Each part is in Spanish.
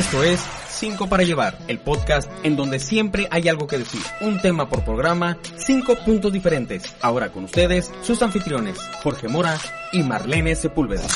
Esto es 5 para llevar, el podcast en donde siempre hay algo que decir. Un tema por programa, 5 puntos diferentes. Ahora con ustedes, sus anfitriones, Jorge Mora y Marlene Sepúlveda.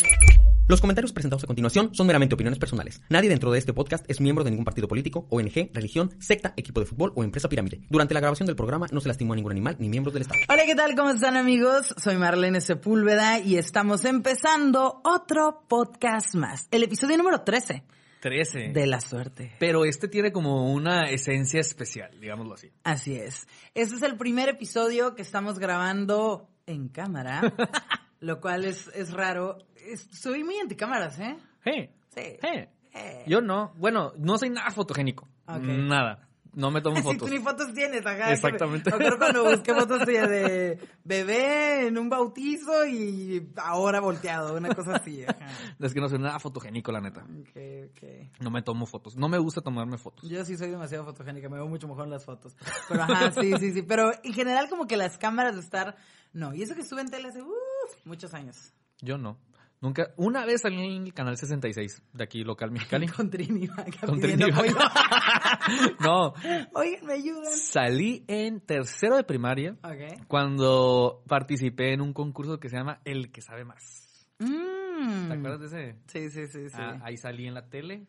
Los comentarios presentados a continuación son meramente opiniones personales. Nadie dentro de este podcast es miembro de ningún partido político, ONG, religión, secta, equipo de fútbol o empresa pirámide. Durante la grabación del programa no se lastimó a ningún animal ni miembros del Estado. Hola, ¿qué tal? ¿Cómo están amigos? Soy Marlene Sepúlveda y estamos empezando otro podcast más. El episodio número 13 13. de La Suerte. Pero este tiene como una esencia especial, digámoslo así. Así es. Este es el primer episodio que estamos grabando en cámara, lo cual es, es raro. Es- soy muy anticámaras, ¿eh? Hey, Sí. hey. Eh. Yo no. Bueno, no soy nada fotogénico. Ok. Nada. No me tomo fotos. ni fotos tienes, ajá. Exactamente. Me acuerdo cuando busqué fotos de, de bebé en un bautizo y ahora volteado, una cosa así. Ajá. Es que no soy nada fotogénico, la neta. Ok, ok. No me tomo fotos. No me gusta tomarme fotos. Yo sí soy demasiado fotogénica, me veo mucho mejor en las fotos. Pero ajá, sí, sí, sí. Pero en general como que las cámaras de estar... No, y eso que estuve en tele hace uf, muchos años. Yo no. Nunca. Una vez salí en el canal 66 de aquí, local mexicali. Con Trini Con Trini no. Oigan, me ayudan. Salí en tercero de primaria Ok. cuando participé en un concurso que se llama El que sabe más. Mm. ¿Te acuerdas de ese? Sí, sí, sí, sí. Ah, ahí salí en la tele.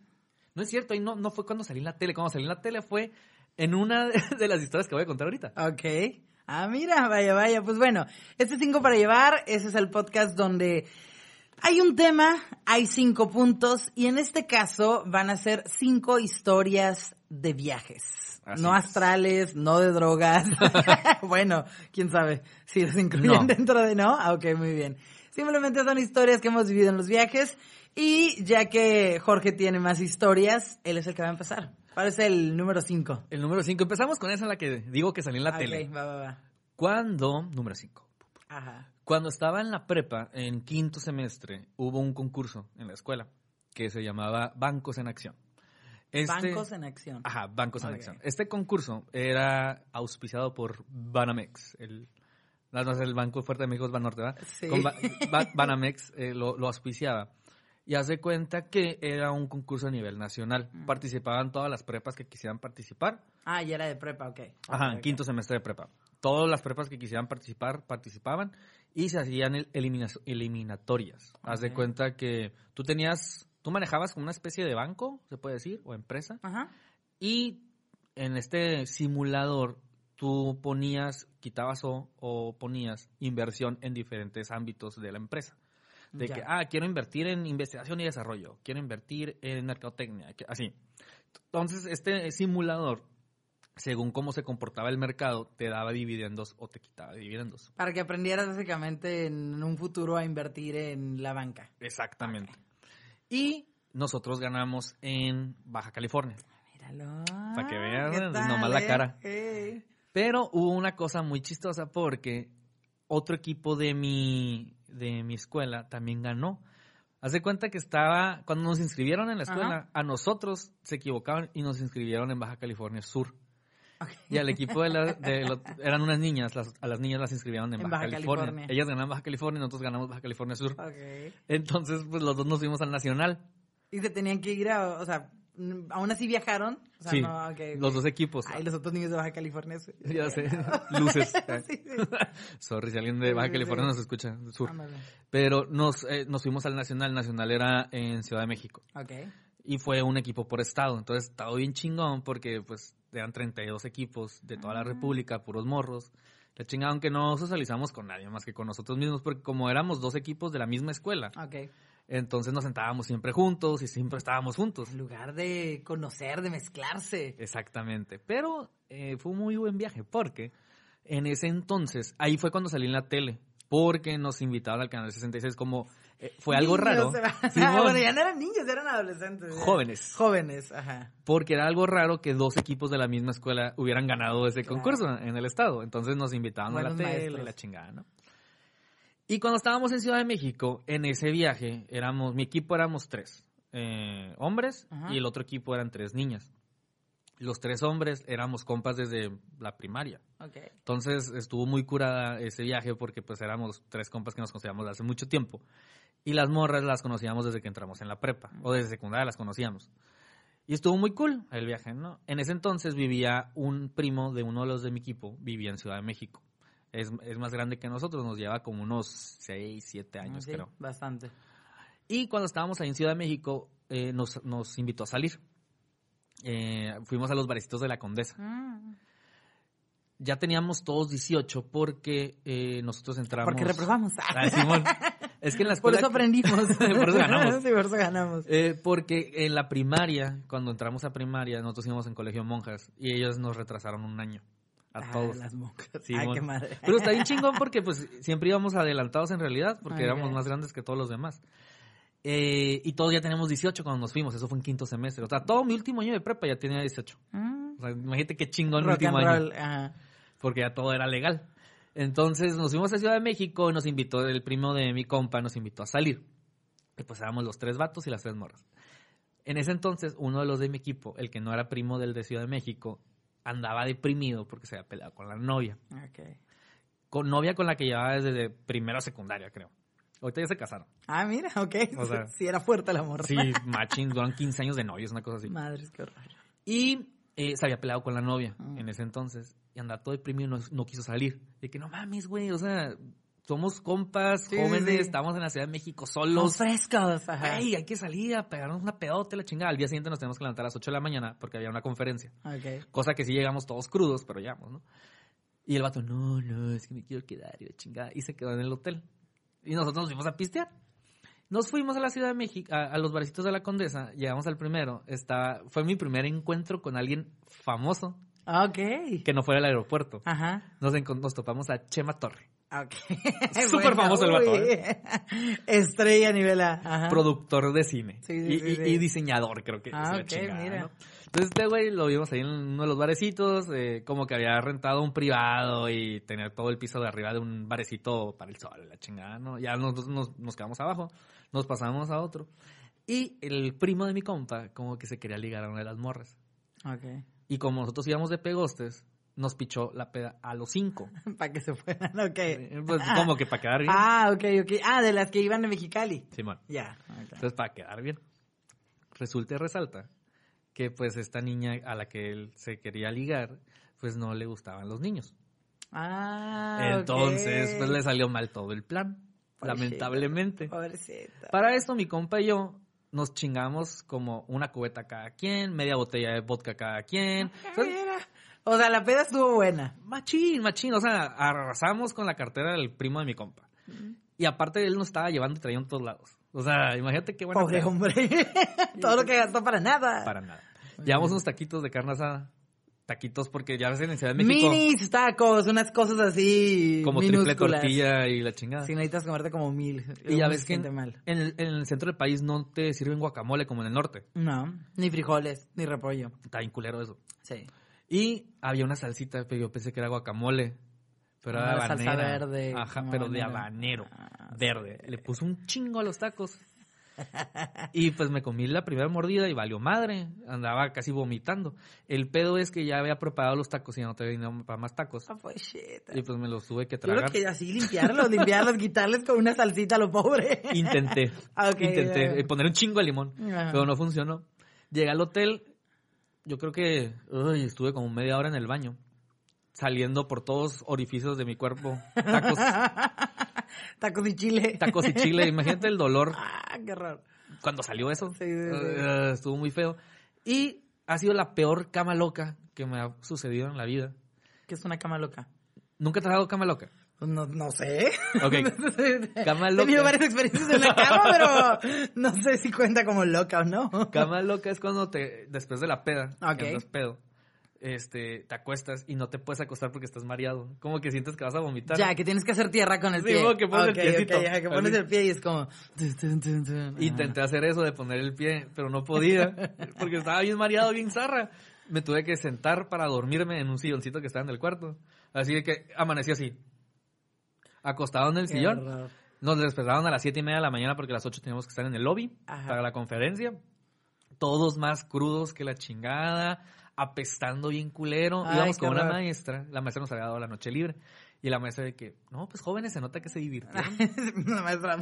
No es cierto, ahí no, no fue cuando salí en la tele. Cuando salí en la tele fue en una de, de las historias que voy a contar ahorita. Ok. Ah, mira, vaya, vaya. Pues bueno, este cinco para llevar, ese es el podcast donde hay un tema, hay cinco puntos, y en este caso van a ser cinco historias de viajes. Así no es. astrales, no de drogas. bueno, quién sabe si los incluyen No. dentro de no. Ah, ok, muy bien. Simplemente son historias que hemos vivido en los viajes. Y ya que Jorge tiene más historias, él es el que va a empezar. ¿Cuál es el número cinco? El número 5. Empezamos con esa en la que digo que salí en la Ah, tele. Ok, va, va, va. Cuando, número 5. Ajá. Cuando estaba en la prepa, en quinto semestre, hubo un concurso en la escuela que se llamaba Bancos en Acción. Este- Bancos en acción. Ajá, Bancos en. Acción. Este concurso era auspiciado por Banamex, el, el Banco Fuerte de México es Banorte, ¿verdad? Sí. Con Ba- Ba- Banamex eh, lo, lo auspiciaba. Y hace cuenta que era un concurso a nivel nacional. Mm. Participaban todas las prepas que quisieran participar. Ah, ya era de prepa, ok. Ajá, Ok, en quinto semestre de prepa. Todas las prepas que quisieran participar, participaban y se hacían el- elimina- eliminatorias. Haz de cuenta que tú tenías, tú manejabas como una especie de banco, se puede decir, o empresa, Ajá. y en este simulador tú ponías, quitabas o, o ponías inversión en diferentes ámbitos de la empresa. De Ya. que, ah, quiero invertir en investigación y desarrollo, quiero invertir en mercadotecnia, así. Entonces, este simulador, según cómo se comportaba el mercado, te daba dividendos o te quitaba dividendos. Para que aprendieras básicamente en un futuro a invertir en la banca. Exactamente. Y nosotros ganamos en Baja California. Míralo. Pa' que veas, ¿Qué nomás la eh? cara. Eh. Pero hubo una cosa muy chistosa porque otro equipo de mi, de mi escuela también ganó. Haz de cuenta que estaba, cuando nos inscribieron en la escuela, Ajá. a nosotros se equivocaban y nos inscribieron en Baja California Sur. Y al equipo de, la- de lo- eran unas niñas, las- a las niñas las inscribieron en, En Baja, Baja California. California. Ellas ganaban Baja California y nosotros ganamos Baja California Sur. Entonces, pues los dos nos fuimos al Nacional. Y se tenían que ir a, o sea, aún así viajaron. O sea, sí, no, ok, ok. los dos equipos. Ay, los otros niños de Baja California. sí. Ya sé, luces. Sí. Sorry si alguien de Baja California nos escucha, sur. Pero nos, eh, nos fuimos al Nacional. El Nacional era en Ciudad de México. Y fue un equipo por estado. Entonces estaba bien chingón porque pues eran 32 equipos de toda la. República, puros morros. La chingada, aunque no socializamos con nadie más que con nosotros mismos, porque como éramos dos equipos de la misma escuela, Ok. Entonces nos sentábamos siempre juntos y siempre estábamos juntos. En lugar de conocer, de mezclarse. Exactamente. Pero eh, fue un muy buen viaje porque en ese entonces, ahí fue cuando salí en la tele, porque nos invitaron al canal 66 como eh, fue algo Niños, raro. bueno, ya no eran niños, eran adolescentes. ya. Jóvenes. Jóvenes, ajá. Porque era algo raro que dos equipos de la misma escuela hubieran ganado ese Claro. concurso en el estado. Entonces nos invitaban a la tele maestros. la chingada, ¿no? Y cuando estábamos en Ciudad de México, en ese viaje, éramos, mi equipo éramos tres eh, hombres Ajá. y el otro equipo eran tres niñas. Los tres hombres éramos compas desde la primaria. Entonces estuvo muy curada ese viaje porque pues éramos tres compas que nos conocíamos hace mucho tiempo. Y las morras las conocíamos desde que entramos en la prepa, o desde secundaria las conocíamos. Y estuvo muy cool el viaje, ¿no? En ese entonces vivía un primo de uno de los de mi equipo, vivía en Ciudad de México. Es, es más grande que nosotros, nos lleva como unos 6, 7 años, Sí, creo. Bastante. Y cuando estábamos ahí en Ciudad de México, eh, nos, nos invitó a salir. Eh, fuimos a los barecitos de la Condesa. Mm. Ya teníamos todos 18 porque eh, nosotros entramos... Porque reprobamos. Ah, Simón. Es que en la Por escuela... eso aprendimos. Por eso ganamos. Sí, por eso ganamos. Eh, porque en la primaria, cuando entramos a primaria, nosotros íbamos en colegio de monjas y ellos nos retrasaron un año. A Ah, todos. las monjas. Sí, Ay, qué madre. Pero está bien chingón porque pues siempre íbamos adelantados en realidad, porque éramos más grandes que todos los demás. Eh, y todos ya teníamos 18 cuando nos fuimos, eso fue en quinto semestre. O sea, todo mi último año de prepa ya tenía 18. Mm. O sea, imagínate qué chingón mi Rock último año. Ajá. porque ya todo era legal. Entonces nos fuimos a Ciudad de México y nos invitó, el primo de mi compa nos invitó a salir. Y pues éramos los tres vatos y las tres morras. En ese entonces, uno de los de mi equipo, el que no era primo del de Ciudad de México, andaba deprimido porque se había peleado con la novia. Ok. Con novia con la que llevaba desde primero a secundaria, creo. Ahorita ya se casaron. Ah, mira, ok. O sea, sí, era fuerte el amor. Sí, machín, duran 15 años de novios, una cosa así. Madres, qué horror. Y eh, se había peleado con la novia Mm. en ese entonces. Y andaba todo deprimido y no, no quiso salir. De que no mames, güey, o sea, somos compas, Sí, jóvenes, sí, estamos en la Ciudad de México Los solos. frescos. Ajá. Ey, hay que salir a pegarnos una pedota, la chingada. Al día siguiente nos tenemos que levantar a las 8 de la mañana porque había una conferencia. Ok. Cosa que sí llegamos todos crudos, pero llegamos, ¿no? Y el vato, no, no, es que me quiero quedar y la chingada. Y se quedó en el hotel. Y nosotros nos fuimos a pistear. Nos fuimos a la Ciudad de México, a, a los barecitos de la Condesa. Llegamos al primero. Estaba, fue mi primer encuentro con alguien famoso Ok. que no fuera al aeropuerto. Ajá. Nos, nos topamos a Chema Torre, Ok. Súper famoso el vato, ¿eh? Estrella a nivel A. Ajá. productor de cine Sí, sí, y, sí, y- sí. y diseñador, creo que. Ah, es la ok, chingada, mira. ¿no? Entonces este güey lo vimos ahí en uno de los barecitos, eh, como que había rentado un privado y tenía todo el piso de arriba de un barecito para el sol, la chingada, ¿no? Ya nosotros nos, nos quedamos abajo, nos pasamos a otro. Y el primo de mi compa como que se quería ligar a una de las morras. Ok. Y como nosotros íbamos de pegostes, nos pichó la peda a los cinco. Para que se fueran, ok. Pues como que para quedar bien. Ah, ok, ok. Ah, de las que iban de Mexicali. Simón. Ya. ok. Entonces, para quedar bien. Resulta y resalta que pues esta niña a la que él se quería ligar, pues no le gustaban los niños. Ah, Entonces, pues le salió mal todo el plan, lamentablemente. Pobrecita. Para esto, mi compa y yo nos chingamos como una cubeta cada quien, media botella de vodka cada quien. Entonces. O sea, la peda estuvo buena. machín, machín. O sea, arrasamos con la cartera del primo de mi compa. Y aparte, él nos estaba llevando y traía en todos lados. O sea, imagínate qué buena Pobre peda. hombre. Todo lo que gastó para nada. Para nada. Llevamos unos taquitos de carne asada. Taquitos porque ya ves en Ciudad de México Minis tacos, unas cosas así. como triple tortilla y la chingada. Si necesitas comerte como mil. y ya ves que en, mal. en el, en el centro del país no te sirven guacamole como en el norte. No, ni frijoles, ni repollo. Está bien culero eso. Sí. Y había una salsita, pero yo pensé que era guacamole. Pero era Ah, salsa verde, Ajá, pero de habanero. Ah, verde. Le puso un chingo a los tacos. y pues me comí la primera mordida y valió madre. Andaba casi vomitando. El pedo es que ya había preparado los tacos y ya no te dinero para más tacos. Ah, pues shit. Y pues me los tuve que Yo creo tragar. que así limpiarlos, limpiarlos, quitarles con una salsita a lo pobre. Intenté. Ah, ok, intenté eh, poner un chingo de limón. Pero no funcionó. Llegué al hotel. Yo creo que uy, estuve como media hora en el baño. Saliendo por todos orificios de mi cuerpo. Tacos, Tacos y chile. tacos y chile. Imagínate el dolor Ah, qué raro. cuando salió eso. Sí, sí, sí. Uh, estuvo muy feo. Y ha sido la peor cama loca que me ha sucedido en la vida. ¿Qué es una cama loca? ¿Nunca has dado cama loca? No, no sé. Ok. Cama He tenido loca. varias experiencias en la cama, pero no sé si cuenta como loca o no. Cama loca es cuando te, después de la peda, Ok. que andas pedo, este, te acuestas y no te puedes acostar porque estás mareado. Como que sientes que vas a vomitar. Ya, que tienes que hacer tierra con el Sí, pie. como que pones el Ok, piecito. ok, ya, que pones el pie y es como... Intenté hacer eso de poner el pie, pero no podía, porque estaba bien mareado, bien zarra. Me tuve que sentar para dormirme en un silloncito que estaba en el cuarto. Así que amanecí así, acostado en el sillón. Nos despertaron a las siete y media de la mañana porque a las 8 teníamos que estar en el lobby Ajá. para la conferencia. Todos más crudos que la chingada, apestando bien culero. Ay, Íbamos con una maestra, la maestra nos había dado la noche libre. Y la maestra de que, no, pues jóvenes, se nota que se divirtieron. La maestra.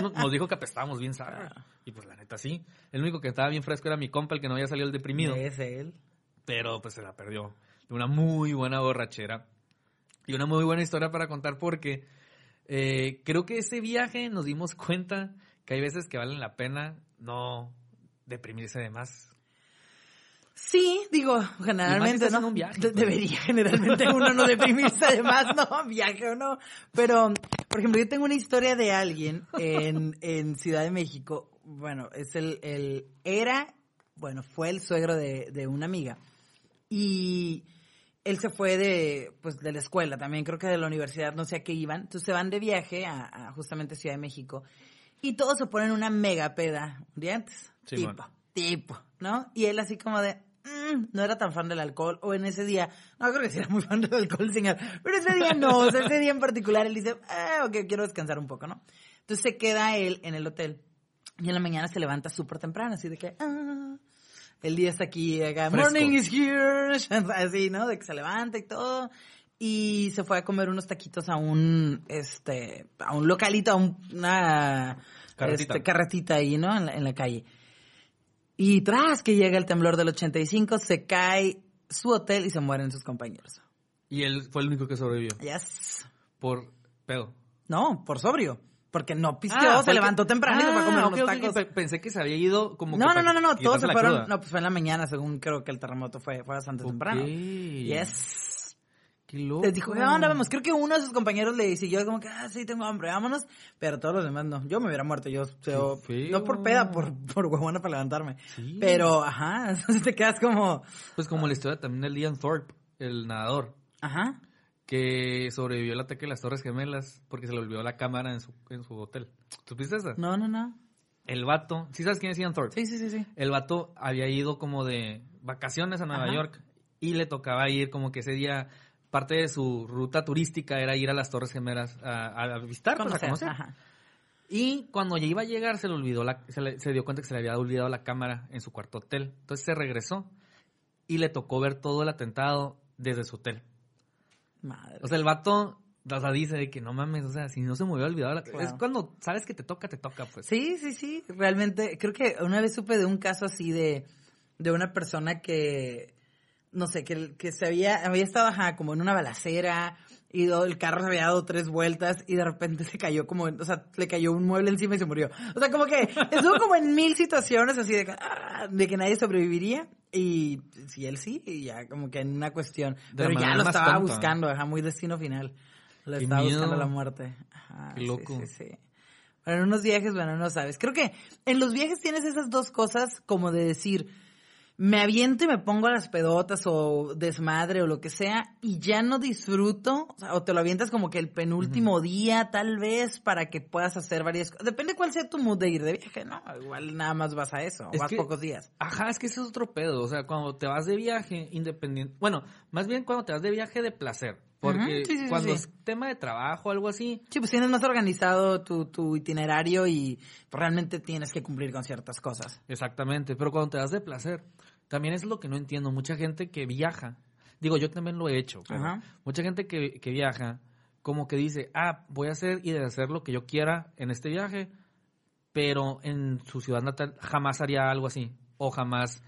Nos- dijo que apestábamos bien sabroso. Y pues la neta sí. El único que estaba bien fresco era mi compa, el que no había salido el deprimido. Es él. Pero pues se la perdió. De una muy buena borrachera. Y una muy buena historia para contar porque eh, creo que ese viaje nos dimos cuenta que hay veces que valen la pena no deprimirse de más. Sí, digo, generalmente, ¿no? en un viaje, De-. Debería generalmente uno no deprimirse además, ¿no? Viaje o no. Pero, por ejemplo, yo tengo una historia de alguien en, en Ciudad de México. Bueno, es el, el, era, bueno, fue el suegro de, de una amiga. Y él se fue de, pues, de la escuela también, creo que de la universidad, no sé a qué iban. Entonces se van de viaje a, a justamente Ciudad de México. Y todos se ponen una mega peda un día antes. Simón. tipo, tipo, ¿no? Y él así como de, "Mm", no era tan fan del alcohol, o en ese día, no creo que sí era muy fan del alcohol, señor, pero ese día no, o sea, ese día en particular él dice, ah, ok, quiero descansar un poco, ¿no? Entonces se queda él en el hotel, y en la mañana se levanta súper temprano, así de que, ah, el día está aquí, acá, Fresco. morning is here, así, ¿no? De que se levanta y todo. Y se fue a comer unos taquitos a un, este, a un localito, a un- una Carretita. este, carretita ahí, ¿no? En la, en la calle. Y tras que llega el temblor del 85, se cae su hotel y se mueren sus compañeros. Y él fue el único que sobrevivió. Yes. Por pedo. No, por sobrio. Porque no pisteó, Ah, se levantó que- temprano y se fue a comer Ah, unos tacos. pe- Pensé que se había ido como No, que no, no, para no, no, todos se fueron. cruda. No, pues fue en la mañana, según creo que el terremoto fue, fue bastante Ok. temprano. Yes. Qué loco. Les dijo, ¿qué onda? Vamos. Creo que uno de sus compañeros le siguió como que, ah, sí, tengo hambre, vámonos. Pero todos los demás no. Yo me hubiera muerto. Yo, yo- feo. no por peda, por, por huevona para levantarme. Sí. Pero, ajá, entonces te quedas como, Pues como la historia también de Liam Thorpe, el nadador, ajá. Que sobrevivió al ataque de las Torres Gemelas porque se le olvidó la cámara en su, en su hotel. ¿Supiste esa? No, no, no. El vato, ¿sí sabes quién es Liam Thorpe? Sí, sí, sí, sí. El vato había ido como de vacaciones a Nueva Ajá. York y le tocaba ir como que ese día, parte de su ruta turística era ir a las Torres Gemelas a, a visitar, pues, a Conocer, conocer. ajá. Y cuando ya iba a llegar se le olvidó la, se, le- se dio cuenta que se le había olvidado la cámara en su cuarto hotel. Entonces se regresó y le tocó ver todo el atentado desde su hotel. Madre. O sea, el vato o sea, dice de que no mames, o sea, si no se me hubiera olvidado la Claro. Es cuando sabes que te toca, te toca, pues. Sí, sí, sí. Realmente, creo que una vez supe de un caso así de, de una persona que, no sé, que, que se había, había estado ajá, como en una balacera y el carro se había dado tres vueltas y de repente se cayó como, o sea, le cayó un mueble encima y se murió. O sea, como que estuvo como en mil situaciones así de, que, ah, de que nadie sobreviviría y si él sí, y ya como que en una cuestión. De Pero ya lo estaba tonta. buscando, ajá, muy destino final. Lo Qué estaba buscando miedo. la muerte. Ajá, Qué sí, loco. sí, sí. Bueno, en unos viajes, bueno, no sabes. Creo que en los viajes tienes esas dos cosas como de decir, me aviento y me pongo a las pedotas o desmadre o lo que sea y ya no disfruto, o, sea, o te lo avientas como que el penúltimo día tal vez para que puedas hacer varias cosas. Depende cuál sea tu mood de ir de viaje, ¿no? Igual nada más vas a eso, o Es vas que- pocos días. Ajá, es que ese es otro pedo. O sea, cuando te vas de viaje independiente. Bueno, más bien cuando te vas de viaje de placer. Porque sí, sí, cuando sí. es tema de trabajo o algo así, Sí, pues tienes más organizado tu, tu itinerario y realmente tienes que cumplir con ciertas cosas. Exactamente, pero cuando te das de placer, también es lo que no entiendo. Mucha gente que viaja, digo, yo también lo he hecho, pero mucha gente que, que viaja, como que dice, ah, voy a hacer y de hacer lo que yo quiera en este viaje, pero en su ciudad natal jamás haría algo así, o jamás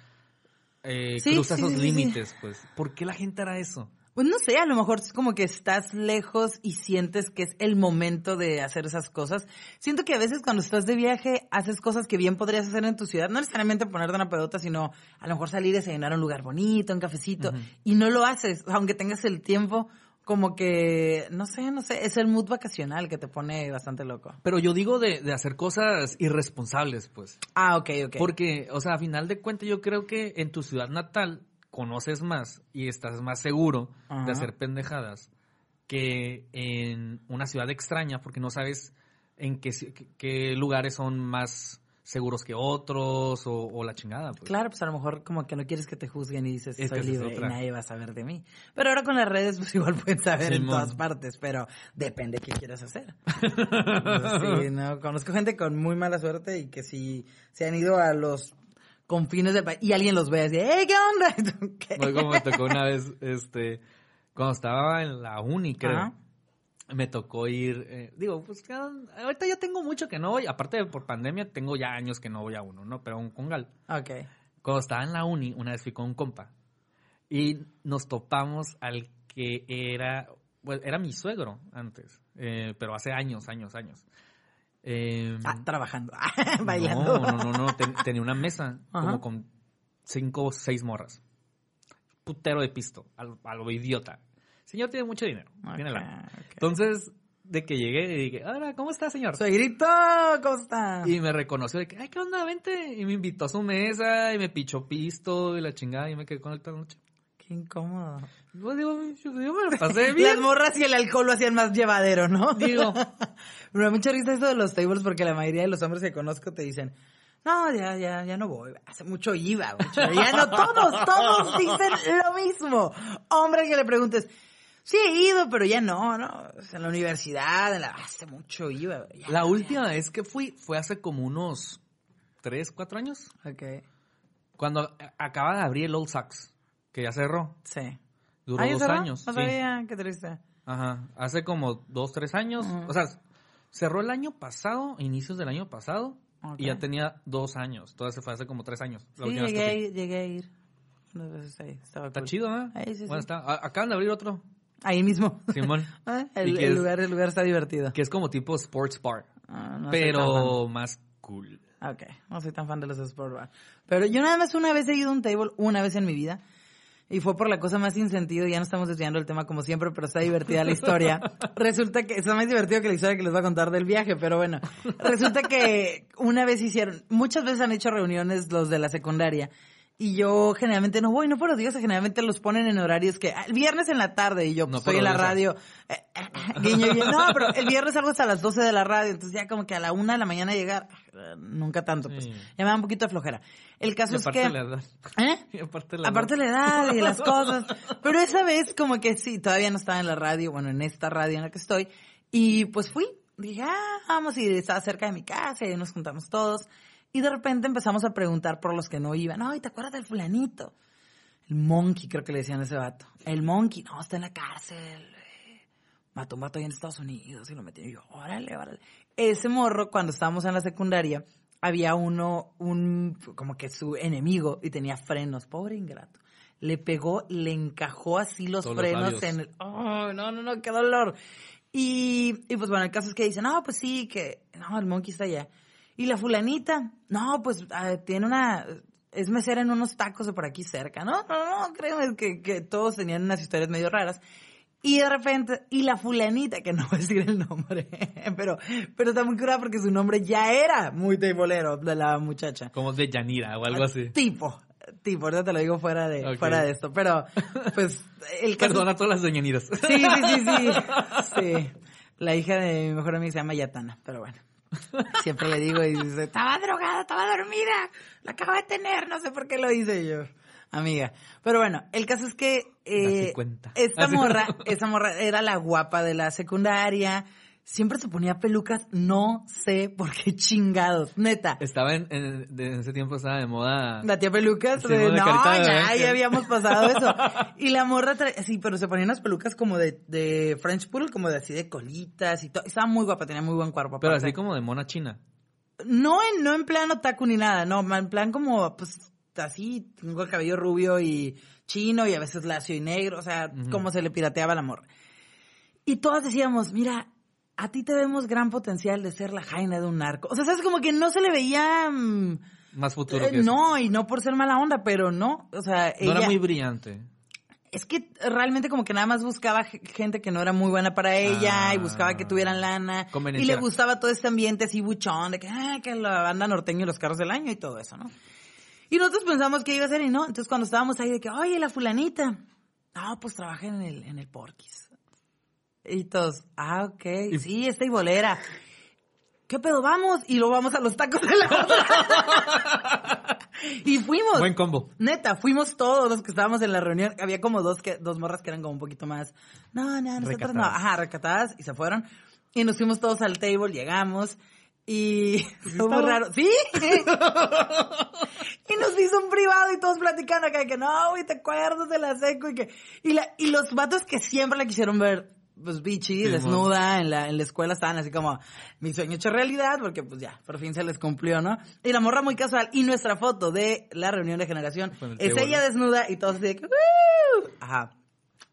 eh, Sí, cruza sí, esos sí. límites, pues. ¿Por qué la gente hará eso? Pues no sé, a lo mejor es como que estás lejos y sientes que es el momento de hacer esas cosas. Siento que a veces cuando estás de viaje haces cosas que bien podrías hacer en tu ciudad, no necesariamente ponerte una pedota, sino a lo mejor salir a desayunar a un lugar bonito, un cafecito, y no lo haces, aunque tengas el tiempo, como que, no sé, no sé, es el mood vacacional que te pone bastante loco. Pero yo digo de, de hacer cosas irresponsables, pues. Ah, ok, ok. Porque, o sea, a final de cuentas, yo creo que en tu ciudad natal conoces más y estás más seguro Ajá. de hacer pendejadas que en una ciudad extraña, porque no sabes en qué, qué- lugares son más seguros que otros o, o la chingada. Pues. Claro, pues a lo mejor como que no quieres que te juzguen y dices, Es que soy libre y nadie va a saber de mí. Pero ahora con las redes, pues igual pueden saber en Simón. todas partes, pero depende qué quieras hacer. Entonces, sí, no, conozco gente con muy mala suerte y que si se han ido a los confines del país y alguien los ve así, ¡hey, qué onda! ¿Qué? Fue como me tocó una vez, este, cuando estaba en la uni, creo. Ajá. me tocó ir, eh, digo, pues ya- ahorita ya tengo mucho que no voy, aparte de por pandemia, tengo ya años que no voy a uno, ¿no? Pero a un congal. Ok. Cuando estaba en la uni, una vez fui con un compa y nos topamos al que era, bueno, era mi suegro antes, eh, pero hace años, años, años. Eh, Ah, trabajando, bailando. No, no, no, no, ten- tenía una mesa Ajá. como con cinco o seis morras. Putero de pisto, a lo, a lo idiota. Señor tiene mucho dinero, tiene Ok, lana. ok. Entonces, de que llegué y dije, hola, ¿cómo está, señor? Suegrito, ¿cómo está? Y me reconoció de que, ay, ¿qué onda? Vente. Y me invitó a su mesa y me pichó pisto y la chingada y me quedé con él toda la noche. Qué incómodo. Pues digo, yo, yo me lo pasé Las bien. morras y el alcohol lo hacían más llevadero, ¿no? Digo. Me da mucha risa eso de los tables porque la mayoría de los hombres que conozco te dicen, no, ya, ya, ya no voy. Hace mucho IVA, mucho. Ya no, todos, todos dicen lo mismo. Hombre que le preguntes, sí he ido, pero ya no, ¿no? O sea, en la universidad, en la- hace mucho IVA. ya La última vez que fui fue hace como unos tres, cuatro años. Ok, Cuando acaba de abrir el Old Saks, que ya cerró. sí. Duró Ah, ¿ya dos cerró? años. No sí. sabía, qué triste. Ajá. Hace como dos, tres años. O sea, cerró el año pasado, inicios del año pasado. Y ya tenía dos años. Entonces fue hace como tres años. Sí, llegué a ir, llegué a ir. Unas veces ahí, estaba Está cool. chido, ¿eh? Ahí sí, bueno, sí. está. Acaban de abrir otro, Ahí mismo. Simón. Ah, el, que el es- lugar, el lugar está divertido. que es como tipo sports bar. Ah, no pero más cool. Ok, no soy tan fan de los sport bar. Pero yo nada más una vez he ido a un table, una vez en mi vida. Y fue por la cosa más sin sentido. Ya no estamos desviando el tema como siempre, pero está divertida la historia. Resulta que está más divertido que la historia que les voy a contar del viaje, pero bueno. Resulta que una vez hicieron, muchas veces han hecho reuniones los de la secundaria. Y yo generalmente no voy, no por odiosa, generalmente los ponen en horarios que, ah, el viernes en la tarde, y yo No pues, estoy en la radio, eh, eh, eh, guiño, guiño. no, pero el viernes salgo hasta las 12 de la radio, entonces ya como que a la una de la mañana llegar, eh, nunca tanto, pues, Sí. ya me da un poquito de flojera. El caso Y es aparte que... la edad. ¿Eh? Y aparte la Aparte edad. la edad y las cosas. Pero esa vez como que sí, todavía no estaba en la radio, bueno, en esta radio en la que estoy. Y pues fui. Dije, ah, vamos, y estaba cerca de mi casa y nos juntamos todos. Y de repente empezamos a preguntar por los que no iban. Ay, ¿te acuerdas del fulanito? El monkey, creo que le decían a ese vato. El monkey, no, está en la cárcel. eh, Mató un vato ahí en Estados Unidos y lo metieron. Y yo, órale, órale. Ese morro, cuando estábamos en la secundaria, había uno, un, como que su enemigo, y tenía frenos. Pobre ingrato. Le pegó, le encajó así los Todos frenos en el... ¡Oh, no, no, no, qué dolor! Y, y pues bueno, el caso es que dicen, no, pues sí, que... No, el monkey está allá. Y la fulanita, no, pues ah, tiene una... Es mesera en unos tacos de por aquí cerca, ¿no? No, no, créeme que, que todos tenían unas historias medio raras. Y de repente, y la fulanita, que no voy a decir el nombre, pero, pero está muy curada porque su nombre ya era muy teibolero de la muchacha. Como de Yanira o algo así. Tipo, tipo, ahorita te lo digo fuera de, fuera de esto, pero pues el caso Perdona a todas las de Yaniras. Sí, sí, sí, sí. Sí. La hija de mi mejor amiga se llama Yatana, pero bueno. Siempre le digo y dice, estaba drogada, estaba dormida, la acabo de tener, no sé por qué lo hice yo. Amiga. Pero bueno, el caso es que eh, esta morra, esa morra era la guapa de la secundaria, siempre se ponía pelucas, no sé por qué chingados, neta. Estaba en, en, ese tiempo estaba de moda. La tía pelucas, Sí, de, no, carita ya, habíamos pasado eso. Y la morra, sí, pero se ponía unas pelucas como de, de French Poodle, como de así de colitas y todo. Estaba muy guapa, tenía muy buen cuerpo. Pero aparte. así como de mona china. No en, no en plan otaku ni nada, no, en plan como, pues, así, tengo el cabello rubio y chino y a veces lacio y negro, o sea, Ujú. como se le pirateaba la morra. Y todas decíamos, mira, a ti te vemos gran potencial de ser la jaina de un narco. O sea, sabes, como que no se le veía... mm, Más futuro eh, que eso. no, y no por ser mala onda, pero no. O sea, No era muy brillante. es que realmente como que nada más buscaba gente que no era muy buena para ella Ah. y buscaba que tuvieran lana. Y le gustaba todo este ambiente así buchón, de que, ah, que la banda norteña y los carros del año y todo eso, ¿no? Y nosotros pensamos que iba a ser y no. Entonces cuando estábamos ahí de que, oye, la fulanita. No, pues trabaja en el, en el Porquis. Y todos, ah, ok, sí, esta y bolera. ¿Qué pedo? Vamos. Y luego vamos a los tacos de la otra. y fuimos. Buen combo. Neta, fuimos todos los que estábamos en la reunión. Había como dos que dos morras que eran como un poquito más. No, no, nosotros no. Ajá, recatadas y se fueron. Y nos fuimos todos al table, llegamos y fue muy raro. Sí. y nos hizo un privado y todos platicando acá que no, güey, te acuerdas de la seco y que y la y los vatos que siempre la quisieron ver pues bichi, Sí, desnuda, en la, en la escuela estaban así como, mi sueño hecho realidad, porque pues ya, por fin se les cumplió, ¿no? Y la morra muy casual, y nuestra foto de la reunión de generación, es ella desnuda y todos así de que, "Woo". Ajá.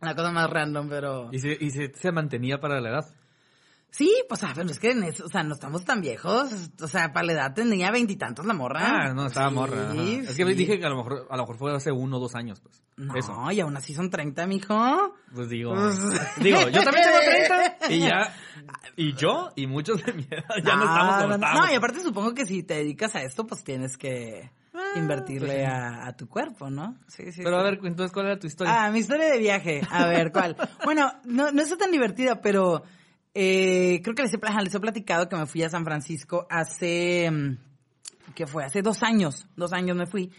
Una cosa más random, pero... Y, se, y se, se mantenía para la edad. Sí, pues, ah, pero es que, en eso, o sea, no estamos tan viejos, o sea, para la edad tenía veintitantos la morra. Ah, no, estaba Sí, morra. ajá. Es que sí. dije que a lo mejor, a lo mejor fue hace uno o dos años, pues. No, Eso. y aún así son 30, mijo. Pues digo, Pues- digo, yo también tengo 30 y ya, y yo y muchos de mi edad ya no, estamos como no, no, y aparte supongo que si te dedicas a esto, pues tienes que invertirle a, a tu cuerpo, ¿no? Sí, sí. Ah, Pero sí. a ver, entonces, ¿cuál era tu historia? Ah, mi historia de viaje. A ver, ¿cuál? bueno, no, no está tan divertida, pero eh, creo que les he, les he platicado que me fui a San Francisco hace, mm, ¿qué fue? Hace dos años, dos años me fui.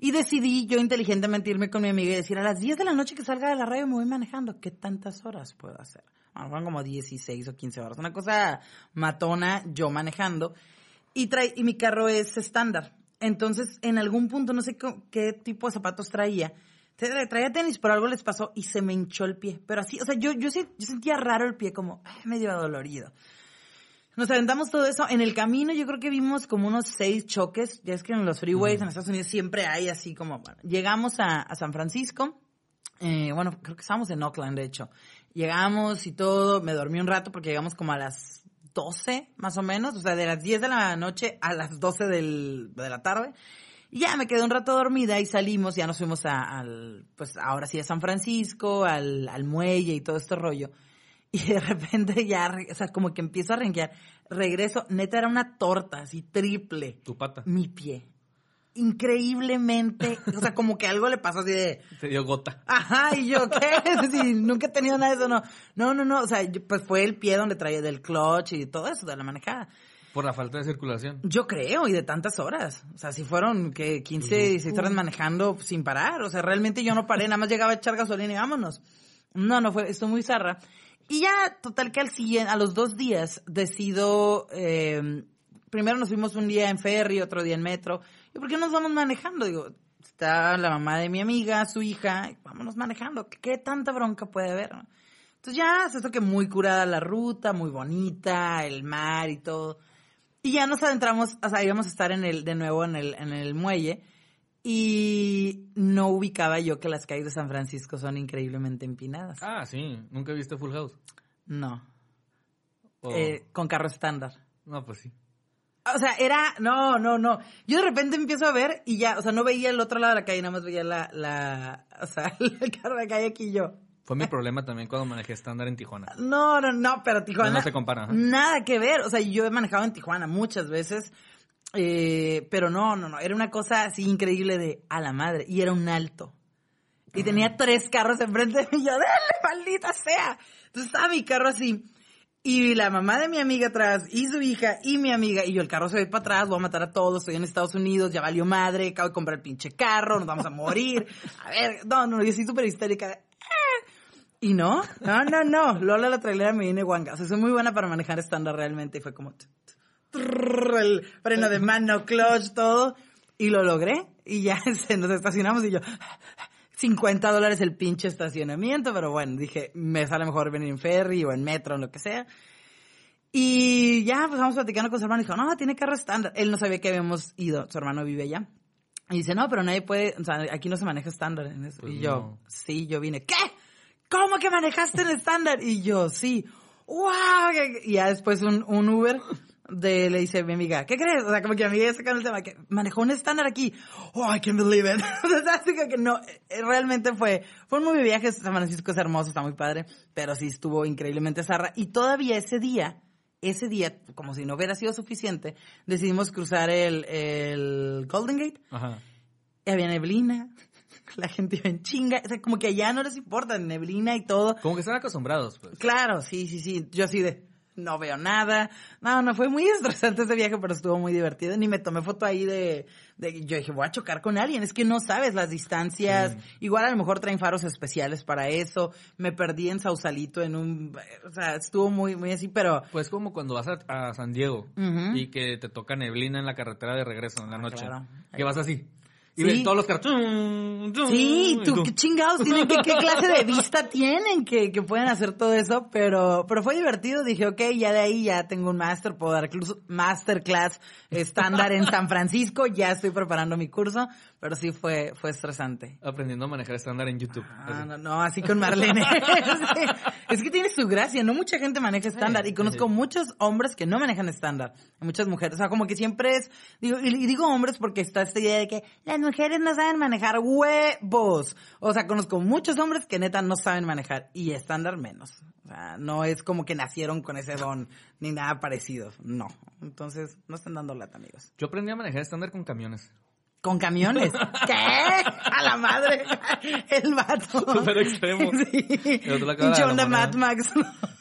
Y decidí yo inteligentemente irme con mi amiga y decir, a las 10 de la noche que salga de la radio me voy manejando. ¿Qué tantas horas puedo hacer? Bueno, fueron como 16 o 15 horas. Una cosa matona, yo manejando. Y, trae, y mi carro es estándar. Entonces, en algún punto, no sé qué, qué tipo de zapatos traía. Tra- Traía tenis, pero algo les pasó y se me hinchó el pie. Pero así, o sea, yo, yo, yo sentía raro el pie, como medio dolorido. Nos aventamos todo eso. En el camino yo creo que vimos como unos seis choques. Ya es que en los freeways en Estados Unidos siempre hay así como... bueno, llegamos a, a San Francisco. Eh, bueno, creo que estábamos en Oakland, de hecho. Llegamos y todo. Me dormí un rato porque llegamos como a las 12, más o menos. O sea, de las 10 de la noche a las 12 del- de la tarde. Y ya me quedé un rato dormida y salimos, ya nos fuimos a- al, pues ahora sí a San Francisco, al, al muelle y todo este rollo. Y de repente ya, o sea, como que empiezo a renquear. Regreso, neta era una torta, así triple. Tu pata. Mi pie. Increíblemente, o sea, como que algo le pasó así de, Te dio gota. ajá, y yo, ¿qué? Sí, nunca he tenido nada de eso, no. No, no, no, o sea, pues fue el pie donde traía del clutch y todo eso, de la manejada. Por la falta de circulación. Yo creo, y de tantas horas. O sea, si fueron que 15, 16 horas manejando sin parar. O sea, realmente yo no paré, nada más llegaba a echar gasolina y vámonos. No, no fue, esto muy zarra. Y ya, total que al siguiente, a los dos días, decido, eh, primero nos fuimos un día en ferry, otro día en metro. ¿Y por qué nos vamos manejando? Digo, está la mamá de mi amiga, su hija, vámonos manejando. ¿Qué, qué tanta bronca puede haber? no? Entonces ya, es esto que muy curada la ruta, muy bonita, el mar y todo. Y ya nos adentramos, o sea, íbamos a estar en el, de nuevo en el, en el muelle. Y no ubicaba yo que las calles de San Francisco son increíblemente empinadas. Ah, sí. ¿Nunca viste Full House? No. O- Eh, con carro estándar. No, pues sí. O sea, era, no, no, no. Yo de repente empiezo a ver y ya, o sea, no veía el otro lado de la calle, nada más veía la, la, o sea, el carro de la calle aquí y yo. Fue mi problema también cuando manejé estándar en Tijuana. No, no, no, pero Tijuana. No se compara, ajá. Nada que ver. O sea, yo he manejado en Tijuana muchas veces. eh, pero no, no, no. Era una cosa así increíble de a la madre. Y era un alto. Y tenía tres carros enfrente de mí. Y yo, dale, maldita sea. Entonces estaba mi carro así. Y la mamá de mi amiga atrás, y su hija, y mi amiga, y yo, el carro se ve para atrás, voy a matar a todos, estoy en Estados Unidos, ya valió madre, acabo de comprar el pinche carro, nos vamos a morir. A ver, no, no, yo soy súper histérica. Y no, no, no, no. Lola la trailera me viene guanga. O sea, soy muy buena para manejar estándar realmente. Y fue como el freno de mano, clutch, todo. Y lo logré. Y ya nos estacionamos y yo, 50 dólares el pinche estacionamiento. Pero bueno, dije, me sale mejor venir en ferry o en metro o lo que sea. Y ya, pues vamos platicando con su hermano. Y dijo, no, tiene carro estándar. Él no sabía que habíamos ido. Su hermano vive allá. Y dice, no, pero nadie puede, o sea, aquí no se maneja estándar en eso. Pues y yo, no. sí, yo vine, ¿qué? ¿Cómo que manejaste en estándar? Y yo, sí. ¡Wow! Y ya después un, un Uber de, le dice a mi amiga, ¿qué crees? O sea, como que mi amiga sacando el tema, que manejó un estándar aquí. Oh, I can't believe it. o sea, así que no, eh, realmente fue, fue un muy viaje. San Francisco es hermoso, está muy padre, pero sí estuvo increíblemente zarra. Y todavía ese día, ese día, como si no hubiera sido suficiente, decidimos cruzar el, el Golden Gate. Ajá. Y había neblina, la gente iba en chinga, o sea, como que allá no les importa, neblina y todo. Como que están acostumbrados, pues. Claro, sí, sí, sí, yo así de, no veo nada. No, no, fue muy estresante ese viaje, pero estuvo muy divertido. Ni me tomé foto ahí de, de yo dije, voy a chocar con alguien, es que no sabes las distancias. Igual a lo mejor traen faros especiales para eso. Me perdí en Sausalito en un, o sea, estuvo muy, muy así, pero... Pues como cuando vas a, a San Diego y que te toca neblina en la carretera de regreso en la noche. claro. Que vas así. Y Sí. todos los tum, Sí, tú, qué chingados tienen, qué, qué clase de vista tienen que, que pueden hacer todo eso, pero, pero fue divertido, dije, ok, ya de ahí ya tengo un máster, puedo dar incluso masterclass estándar en San Francisco, ya estoy preparando mi curso, pero sí fue, fue estresante. Aprendiendo a manejar estándar en YouTube. Ah, Así. no, no, así con Marlene. Es que tiene su gracia, no mucha gente maneja estándar y conozco muchos hombres que no manejan estándar, muchas mujeres, o sea, como que siempre es, digo, y, y digo hombres porque está esta idea de que las mujeres no saben manejar huevos. O sea, conozco muchos hombres que neta no saben manejar y estándar menos. O sea, no es como que nacieron con ese don ni nada parecido, no. Entonces, no están dando lata, amigos. Yo aprendí a manejar estándar con camiones. Con camiones. ¿Qué? A la madre. El vato. Súper extremo. Sí. De. Mad Max.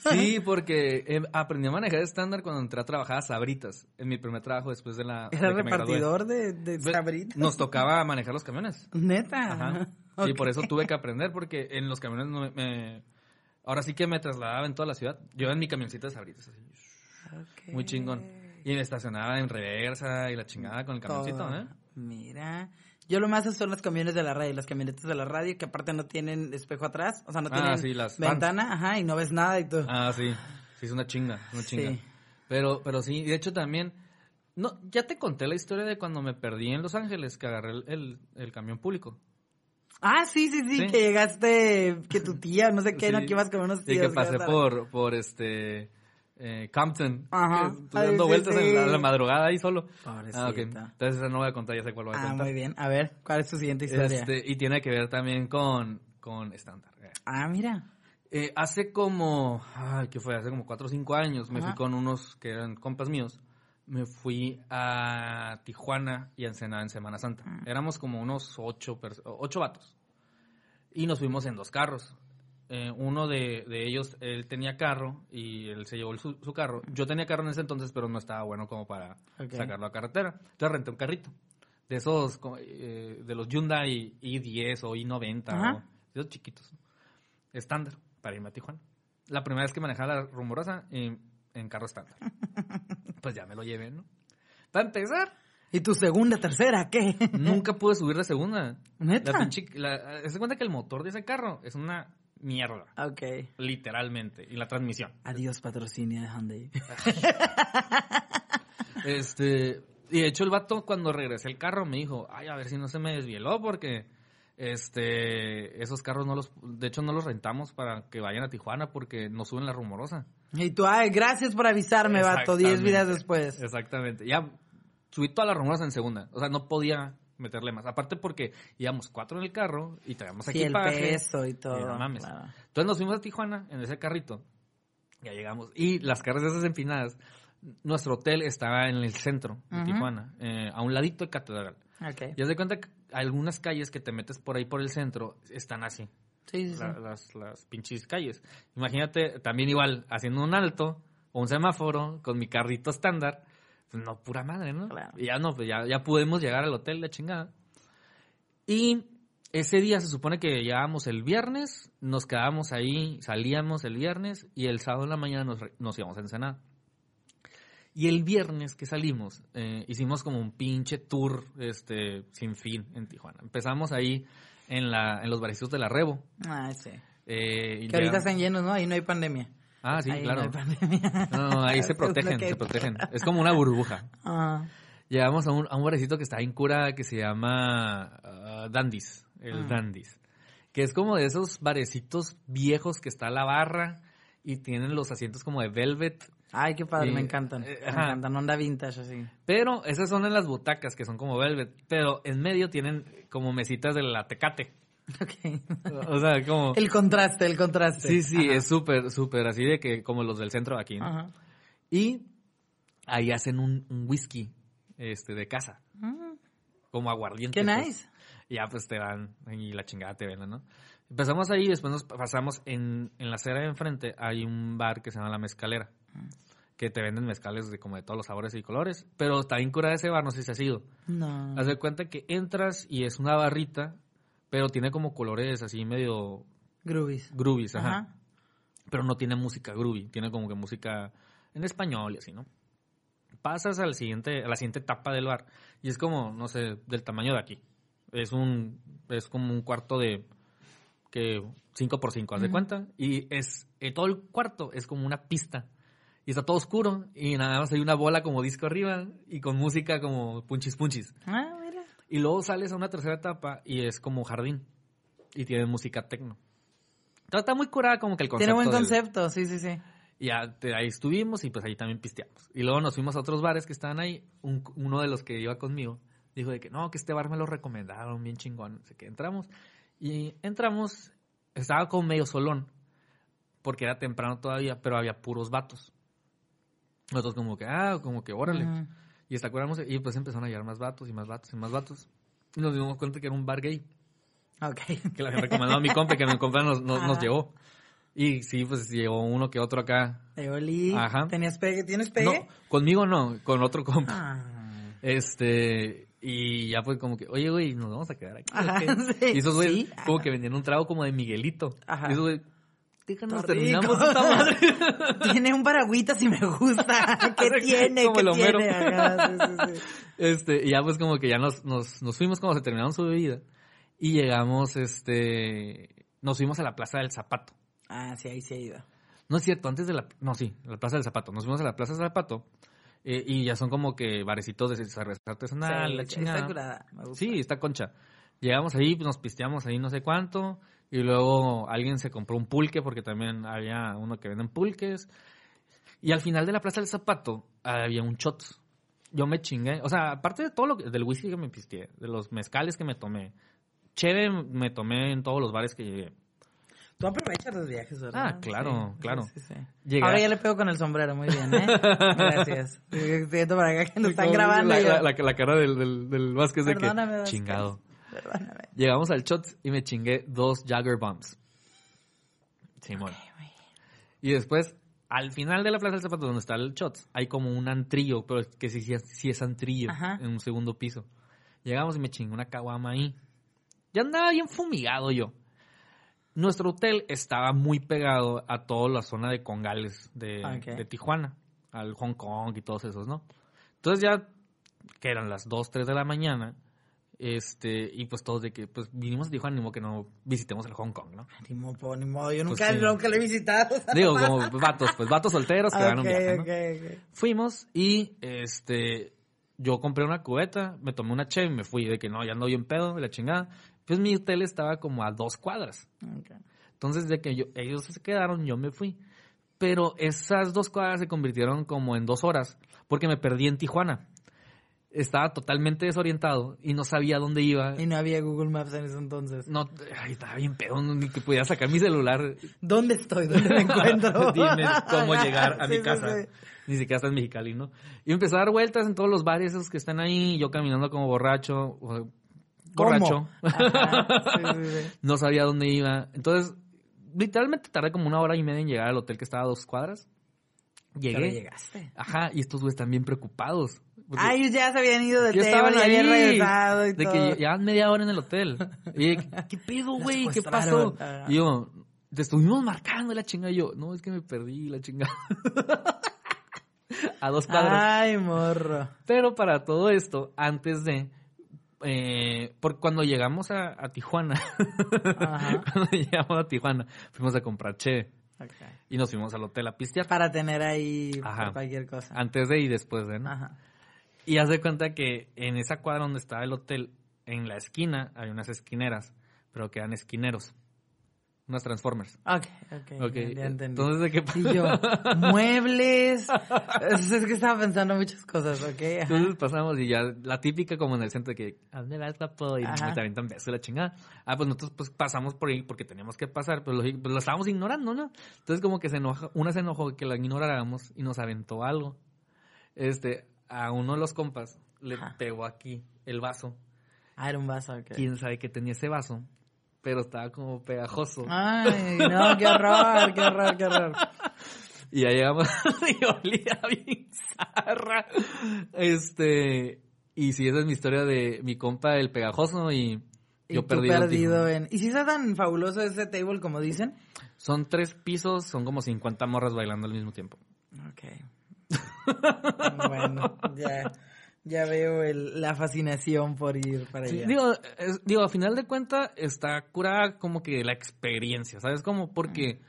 Sí, porque eh, aprendí a manejar estándar cuando entré a trabajar a Sabritas, en mi primer trabajo después de la... Era de repartidor de, de sabritas. Nos tocaba manejar los camiones. Neta. Ajá. Y por eso tuve que aprender, porque en los camiones no me, Ahora sí que me trasladaba en toda la ciudad. Yo en mi camioncito de Sabritas, así. Muy chingón. Y me estacionaba en reversa y la chingada con el camioncito, Todo. ¿eh? Mira. Yo lo más son los camiones de la radio, las camionetas de la radio que aparte no tienen espejo atrás, o sea, no Ah, tienen sí, las ventana, ajá, y no ves nada y todo. Ah, sí. Sí, es una chinga, una chinga. Sí. Pero, pero sí, de hecho también... No, ya te conté la historia de cuando me perdí en Los Ángeles, que agarré el, el- el camión público. Ah, sí, sí, sí, Sí. que llegaste, que tu tía, no sé qué, no, que ibas con unos Y tíos. que pasé por, por este... eh, Compton. Ajá. que Ay, dando sí, vueltas sí. en la, la madrugada ahí solo. Pobrecita. Ah. Entonces esa no voy a contar, ya sé cuál voy a Ah, contar. muy bien. A ver, ¿cuál es tu siguiente historia? Este, y tiene que ver también con, con estándar. Ah, mira. Eh, hace como, ay, ¿qué fue? Hace como cuatro o cinco años me Ajá. fui con unos que eran compas míos. Me fui a Tijuana y a Ensenada en Semana Santa. Mm. Éramos como unos ocho, ocho vatos. Y nos fuimos en dos carros. Eh, uno de, de ellos, él tenía carro y él se llevó el su, su carro. Yo tenía carro en ese entonces, pero no estaba bueno como para sacarlo a carretera. Entonces renté un carrito. De esos, eh, de los Hyundai i10 o i90, Ajá. o de esos chiquitos. Estándar, para irme a Tijuana. La primera vez que manejaba la rumorosa en, en carro estándar. Pues ya me lo llevé, ¿no? Para empezar, ¿Y tu segunda, tercera, qué? nunca pude subir de segunda. ¿Neta? La pinche, la, se cuenta que el motor de ese carro es una mierda, Ok. literalmente, y la transmisión. Adiós, patrocinio de Hyundai. Este, y de hecho el vato cuando regresé el carro me dijo, ay, a ver si no se me desvieló porque este esos carros no los de hecho no los rentamos para que vayan a Tijuana porque no suben la rumorosa. Y tú, ay, gracias por avisarme, vato, diez vidas Exactamente. después. Exactamente. Ya subí toda la rumorosa en segunda, o sea, no podía meterle más. Aparte porque íbamos cuatro en el carro y traíamos Sí, el equipaje. peso y todo. no mames. claro. Entonces nos fuimos a Tijuana en ese carrito. Ya llegamos. Y las carras esas empinadas, nuestro hotel estaba en el centro de. Tijuana, eh, a un ladito de Catedral. Ok. Y haz de cuenta que algunas calles que te metes por ahí por el centro están así, Sí, sí, sí. la- las, las pinches calles. Imagínate también igual, haciendo un alto o un semáforo con mi carrito estándar, no, pura madre, ¿no? Claro. Y ya no, pues ya, ya pudimos llegar al hotel, la chingada. Y ese día se supone que llegábamos el viernes, nos quedábamos ahí, salíamos el viernes y el sábado en la mañana nos, nos íbamos a Ensenada. Y el viernes que salimos, eh, hicimos como un pinche tour este, sin fin en Tijuana. Empezamos ahí en, la, en los barecitos de la Rebo. Ah, sí. eh, Que ahorita están llenos, ¿no? Ahí no hay pandemia. Ah, sí, Ahí claro. No. No, no, ahí se protegen, que- se protegen. Es como una burbuja. Ah, Llegamos a un, a un barecito que está en cura que se llama ah, Dandy's, el Ah. Dandy's. Que es como de esos barecitos viejos que está la barra y tienen los asientos como de velvet. Ay, qué padre, Y- me encantan. eh, me ajá. encantan, onda vintage así. Pero esas son en las butacas que son como velvet. Pero en medio tienen como mesitas de la tecate. Ok. O sea, como... El contraste, el contraste. Sí, sí, Ajá. es súper, súper así de que como los del centro de aquí. ¿no? Ajá. Y ahí hacen un, un whisky este, de casa, Mm, como aguardiente. Qué pues. nice. Y ya pues te dan y la chingada te ven, ¿no? Empezamos ahí y después nos pasamos en, en la acera de enfrente. Hay un bar que se llama La Mezcalera. Que te venden mezcales de como de todos los sabores y colores. Pero está bien curada ese bar, no sé si ha sido. No. Haz de cuenta que entras y es una barrita, pero tiene como colores así medio Groovies. groovies, ajá. Ajá. Pero no tiene música groovy, tiene como que música en español y así, ¿no? Pasas al siguiente, a la siguiente etapa del bar y es como, no sé, del tamaño de aquí. Es un es como un cuarto de que 5 por 5, haz de cuenta, y es eh, todo el cuarto es como una pista. Y está todo oscuro y nada más hay una bola como disco arriba y con música como punchis punchis. Ah. Y luego sales a una tercera etapa y es como jardín y tiene música tecno. Está, está muy curada como que el concepto. Tiene buen del- concepto, sí, sí, sí. y ya te- ahí estuvimos y pues ahí también pisteamos. Y luego nos fuimos a otros bares que estaban ahí. Un- uno de los que iba conmigo dijo de que no, que este bar me lo recomendaron, bien chingón. Así que entramos. Y entramos, estaba como medio solón, porque era temprano todavía, pero había puros vatos. Nosotros como que, ah, como que órale. Y hasta acordamos, y pues empezaron a llegar más vatos y más vatos y más vatos. Y nos dimos cuenta que era un bar gay, Ok. que le habían recomendado a mi compa, que mi compa nos, nos, nos Ajá. llevó. Y sí, pues llegó uno que otro acá Eoli, Ajá. ¿tenías pegue? ¿Tienes no, pegue? conmigo no, con otro compa. Ah. Este, y ya fue como que, oye, güey, nos vamos a quedar aquí. ¿o Ajá, qué?" sí. Y esos güeyes, Sí, como que vendían un trago como de Miguelito. Ajá. Y esos güeyes, Está terminamos esta madre. Tiene un paragüitas y me gusta. ¿Qué tiene? Como ¿Qué el tiene? Ajá, sí, sí, sí. Este, y ya pues como que ya nos, nos, nos fuimos como se terminaron su bebida. Y llegamos, este, nos fuimos a la Plaza del Zapato. Ah, sí, ahí sí he ido. No es cierto, antes de la, no, sí, la Plaza del Zapato. Nos fuimos a la Plaza del Zapato. eh, y ya son como que barecitos de cerveza artesanal, Sí, la está chingada. curada, me gusta. Sí, está concha. Llegamos ahí, pues, nos pisteamos ahí no sé cuánto. Y luego alguien se compró un pulque porque también había uno que venden pulques. Y al final de la Plaza del Zapato había un shot. Yo me chingué. O sea, aparte de todo lo que- del whisky que me pisteé, de los mezcales que me tomé. Cheve me tomé en todos los bares que llegué. Tú aprovechas los viajes, ¿verdad? Ah, claro, Sí, claro. Sí, sí, Ahora ya le pego con el sombrero, muy bien, ¿eh? Gracias. Estoy para acá que nos están grabando. La, y yo, la- la- la cara del, del, del Vázquez de que Vázquez. chingado. Perdóname. Llegamos al shot y me chingué dos Jagger Bombs. Simón. Y después, al final de la Plaza del Zapato, donde está el Shots, hay como un antrillo, pero que sí, sí, es- sí es antrillo, Ajá. en un segundo piso. Llegamos y me chingué una caguama ahí. Ya andaba bien fumigado yo. Nuestro hotel estaba muy pegado a toda la zona de Congales de, de Tijuana, al Hong Kong y todos esos, ¿no? Entonces ya, que eran las 2, 3 de la mañana, este, y pues todos de que, pues vinimos a Tijuana, ni modo que no visitemos el Hong Kong, ¿no? Ni modo, ni modo. Yo Pues nunca, sí. nunca lo he visitado. Digo, como vatos, pues vatos solteros que van a un Ok, viaje, ¿no? ok, ok. Fuimos y este yo compré una cubeta, me tomé una cheve y me fui de que no, ya ando bien pedo, de la chingada. Pues mi hotel estaba como a dos cuadras. Entonces de que yo, ellos se quedaron, yo me fui. Pero esas dos cuadras se convirtieron como en dos horas porque me perdí en Tijuana. Estaba totalmente desorientado y no sabía dónde iba. Y no había Google Maps en ese entonces. No, ay, estaba bien pedo, ni que pudiera sacar mi celular. ¿Dónde estoy? ¿Dónde me encuentro? Dime cómo llegar a Sí, mi casa. sí. Ni siquiera está en Mexicali, ¿no? Y empecé a dar vueltas en todos los bares esos que están ahí, yo caminando como borracho. Borracho. Ajá, no sabía dónde iba. Entonces, literalmente tardé como una hora y media en llegar al hotel que estaba a dos cuadras. Llegué. Pero llegaste. Ajá, y estos güeyes están bien preocupados. Porque Ah, ellos ya se habían ido del estaban ya habían regresado y de todo. que llevaban media hora en el hotel. Y de, ¿qué pedo, güey? ¿Qué pasó? Y yo, te estuvimos marcando la chinga. Y yo, no, es que me perdí la chinga. a dos cuadras. Ay, morro. Pero para todo esto, antes de... Eh, porque cuando llegamos a, a Tijuana, Ajá. cuando llegamos a Tijuana, fuimos a comprar che y nos fuimos al hotel a pistear. Para tener ahí Ajá. por cualquier cosa. Antes de y después de, ¿no? Ajá. Y haz de cuenta que en esa cuadra donde estaba el hotel, en la esquina, hay unas esquineras, pero que eran esquineros. Unas Transformers. Ok, ok. Ok, ya, entendí. entonces de qué Y yo, muebles. es, que estaba pensando muchas cosas, ¿ok? Ajá. Entonces pasamos y ya la típica como en el centro de que, ¿a dónde vas, papo? Y Ajá. me avientan besos y la chingada. Ah, pues nosotros pues pasamos por ahí porque teníamos que pasar, pero lo, pues, lo estábamos ignorando, ¿no? Entonces como que se enoja, una se enojó que la ignoráramos y nos aventó algo. Este, a uno de los compas le Ajá. pegó aquí el vaso. Ah, era un vaso, ok. Quién sabe que tenía ese vaso, pero estaba como pegajoso. Ay, no, qué horror, qué horror, qué horror. Y ya llegamos y olía bien zarra. Este, y sí, esa es mi historia de mi compa, el pegajoso, y yo tú perdido. en... ¿Y si está tan fabuloso ese table como dicen? Son tres pisos, son como 50 morras bailando al mismo tiempo. Ok. bueno, ya. Ya veo el- la fascinación por ir para Sí, allá. digo, es- digo, a final de cuentas está curada como que la experiencia, ¿sabes? Como porque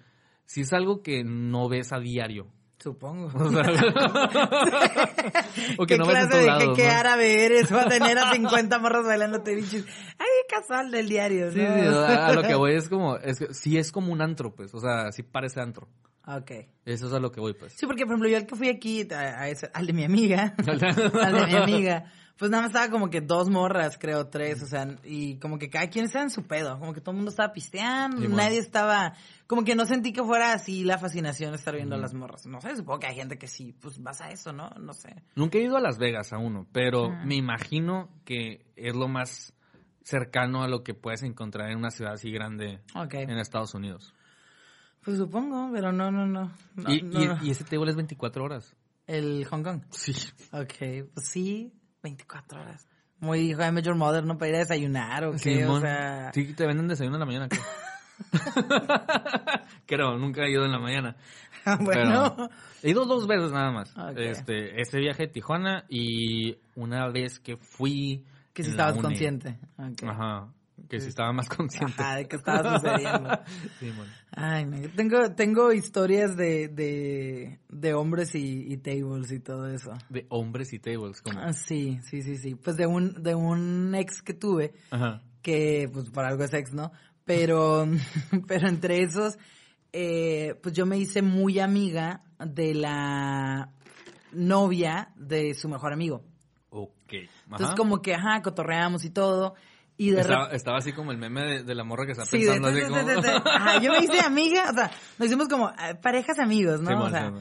si es algo que no ves a diario. Supongo. O sea, o que ¿Qué no ves en clase de lados, qué, qué ¿no? árabe eres? Va a tener a 50 morros bailando bichis. Ay, casual del diario, ¿no? Sí, sí, a, a lo que voy es como, es que sí es como un antro, pues, o sea, sí parece antro. Ok. Eso es a lo que voy, pues. Sí, porque por ejemplo yo al que fui aquí, a, a ese- al de mi amiga, al de mi amiga, pues nada más estaba como que dos morras, creo, tres, o sea, y como que cada quien estaba en su pedo, como que todo el mundo estaba pisteando, Sí, bueno. nadie estaba, como que no sentí que fuera así la fascinación de estar viendo a las morras. No sé, supongo que hay gente que sí, pues vas a eso, ¿no? No sé. Nunca he ido a Las Vegas a uno, pero Ah. me imagino que es lo más cercano a lo que puedes encontrar en una ciudad así grande Ok. en Estados Unidos. Pues supongo, pero no, no, no. No, y, no, y- no. y ese table es 24 horas. El Hong Kong. Sí. Ok, pues sí, 24 horas. Muy hijo de Major Mother, ¿no? Para ir a desayunar o qué, o sea... Sí, te venden desayuno en la mañana, creo. creo, nunca he ido en la mañana. bueno... Pero he ido dos veces nada más. Este, ese viaje a Tijuana y una vez que fui. Que si estabas consciente. Ajá. Que si estaba más consciente. Ajá, de que estaba sucediendo. Simón. Ay, no, tengo, tengo historias de, de, de hombres y, y tables y todo eso. De hombres y tables, como. Ah, sí, sí, sí, sí. Pues de un, de un ex que tuve, Ajá. que pues por algo es ex, ¿no? Pero, pero entre esos, eh, pues yo me hice muy amiga de la novia de su mejor amigo. Ok. Entonces Ajá. como que, ajá, cotorreamos y todo. Y de estaba, estaba así como el meme de, de la morra que está Sí, pensando así de- como. de- ajá, yo me hice amiga, o sea, nos hicimos como eh, parejas amigos, ¿no? O sea,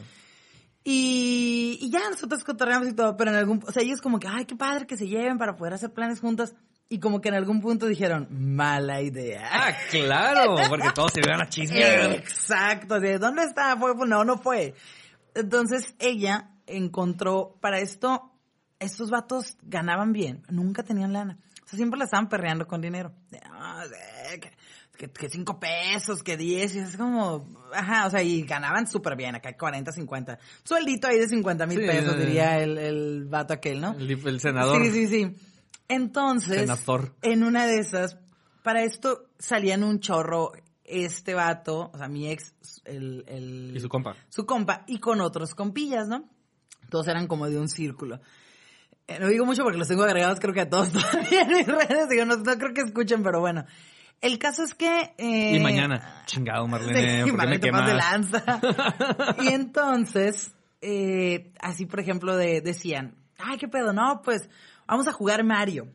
y, y ya nosotros cotorreamos y todo, pero en algún, o sea, ellos como que, ay, qué padre que se lleven para poder hacer planes juntos. Y como que en algún punto dijeron, mala idea. Ah, claro, porque todos se iban a chismear. Exacto, de dónde está, fue, no, no fue. Entonces ella encontró, para esto, estos vatos ganaban bien, nunca tenían lana. Sea, siempre la estaban perreando con dinero. "Ah, que, que, que cinco pesos, que diez, y es como, ajá, o sea, y ganaban súper bien, acá 40, 50. Sueldito ahí de 50 mil Sí, pesos, diría el, el vato aquel, ¿no? El, el senador. Sí, sí, sí. Entonces, Senador. en una de esas, para esto salían un chorro este vato, o sea, mi ex, el, el- Y su compa. su compa, y con otros compillas, ¿no? Todos eran como de un círculo. Eh, no digo mucho porque los tengo agregados, creo que a todos todavía en mis redes, digo, no, no creo que escuchen, pero bueno. El caso es que... eh, Y mañana, chingado, Marlene, Sí, ¿por qué Marlene, me te de lanza. y entonces, eh, así por ejemplo, de, decían, ay, qué pedo, no, pues vamos a jugar Mario.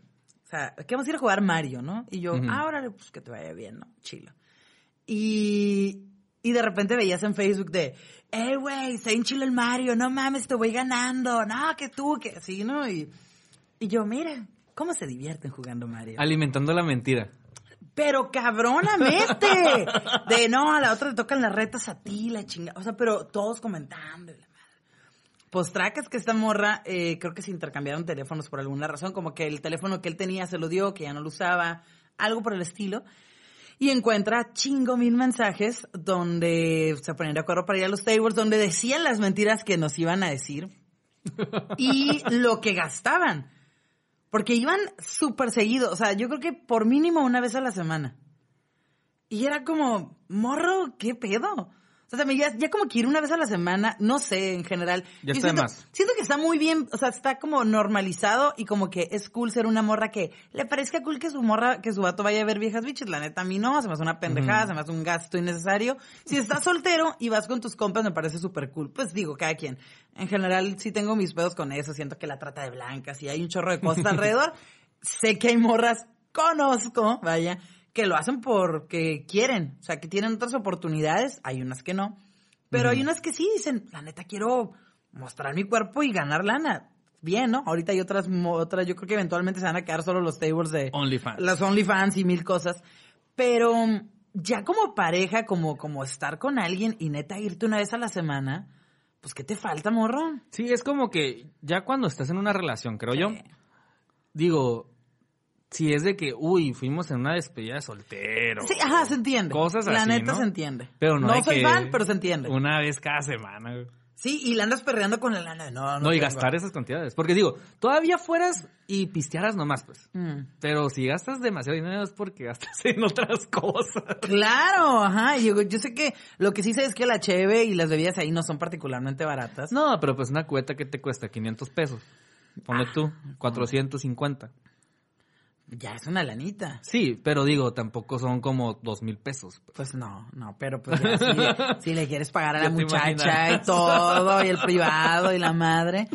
O sea, que vamos a ir a jugar Mario, ¿no? Y yo, Ujú. ah, órale, pues que te vaya bien, ¿no? Chilo. Y, y de repente veías en Facebook de, eh, güey, está en chilo el Mario, no mames, te voy ganando, no, que tú, que así, ¿no? Y, y yo, mira, ¿cómo se divierten jugando Mario? Alimentando la mentira. Pero cabronamente. De no, a la otra le tocan las retas a ti, la chingada. O sea, pero todos comentando. la madre. Pues tracas que esta morra, eh, creo que se intercambiaron teléfonos por alguna razón. Como que el teléfono que él tenía se lo dio, que ya no lo usaba. Algo por el estilo. Y encuentra chingo mil mensajes donde se ponían de acuerdo para ir a los tables, donde decían las mentiras que nos iban a decir. Y lo que gastaban. Porque iban súper seguido. O sea, yo creo que por mínimo una vez a la semana. Y era como, morro, ¿qué pedo? O sea, me- ya, ya como que ir una vez a la semana, no sé, en general. Ya está siento, más. siento que está muy bien, o sea, está como normalizado y como que es cool ser una morra que le parezca cool que su morra, que su vato vaya a ver viejas biches. La neta, a mí no, se me hace una pendejada, se me hace un gasto innecesario. Si estás soltero y vas con tus compas, me parece súper cool. Pues digo, cada quien. En general, sí tengo mis pedos con eso, siento que la trata de blancas y hay un chorro de cosas alrededor. sé que hay morras, conozco, vaya, que lo hacen porque quieren, o sea, que tienen otras oportunidades, hay unas que no, pero hay unas que sí dicen, la neta quiero mostrar mi cuerpo y ganar lana. Bien, ¿no? Ahorita hay otras, otras, yo creo que eventualmente se van a quedar solo los tables de OnlyFans. las OnlyFans y mil cosas, pero ya como pareja, como, como estar con alguien y neta irte una vez a la semana, pues ¿qué te falta, morro? Sí, es como que ya cuando estás en una relación, creo yo, digo, si es de que, uy, fuimos en una despedida de soltero. Sí, ajá, se entiende. Cosas La así, neta ¿no? se entiende. Pero no, no soy fan, pero se entiende. Una vez cada semana. Sí, y la andas perreando con la lana. No, no. No, y gastar esas cantidades. Porque digo, todavía fueras y pistearas nomás, pues. Mm. Pero si gastas demasiado dinero es porque gastas en otras cosas. Claro, ajá. Yo, yo sé que lo que sí sé es que la cheve y las bebidas ahí no son particularmente baratas. No, pero pues una cubeta que te cuesta 500 pesos. Ponle tú, 450. Ya es una lanita. Sí, pero digo, tampoco son como dos mil pesos. pues. Pues no, no, pero pues ya si, si le quieres pagar a la muchacha imaginas. y todo, y el privado y la madre.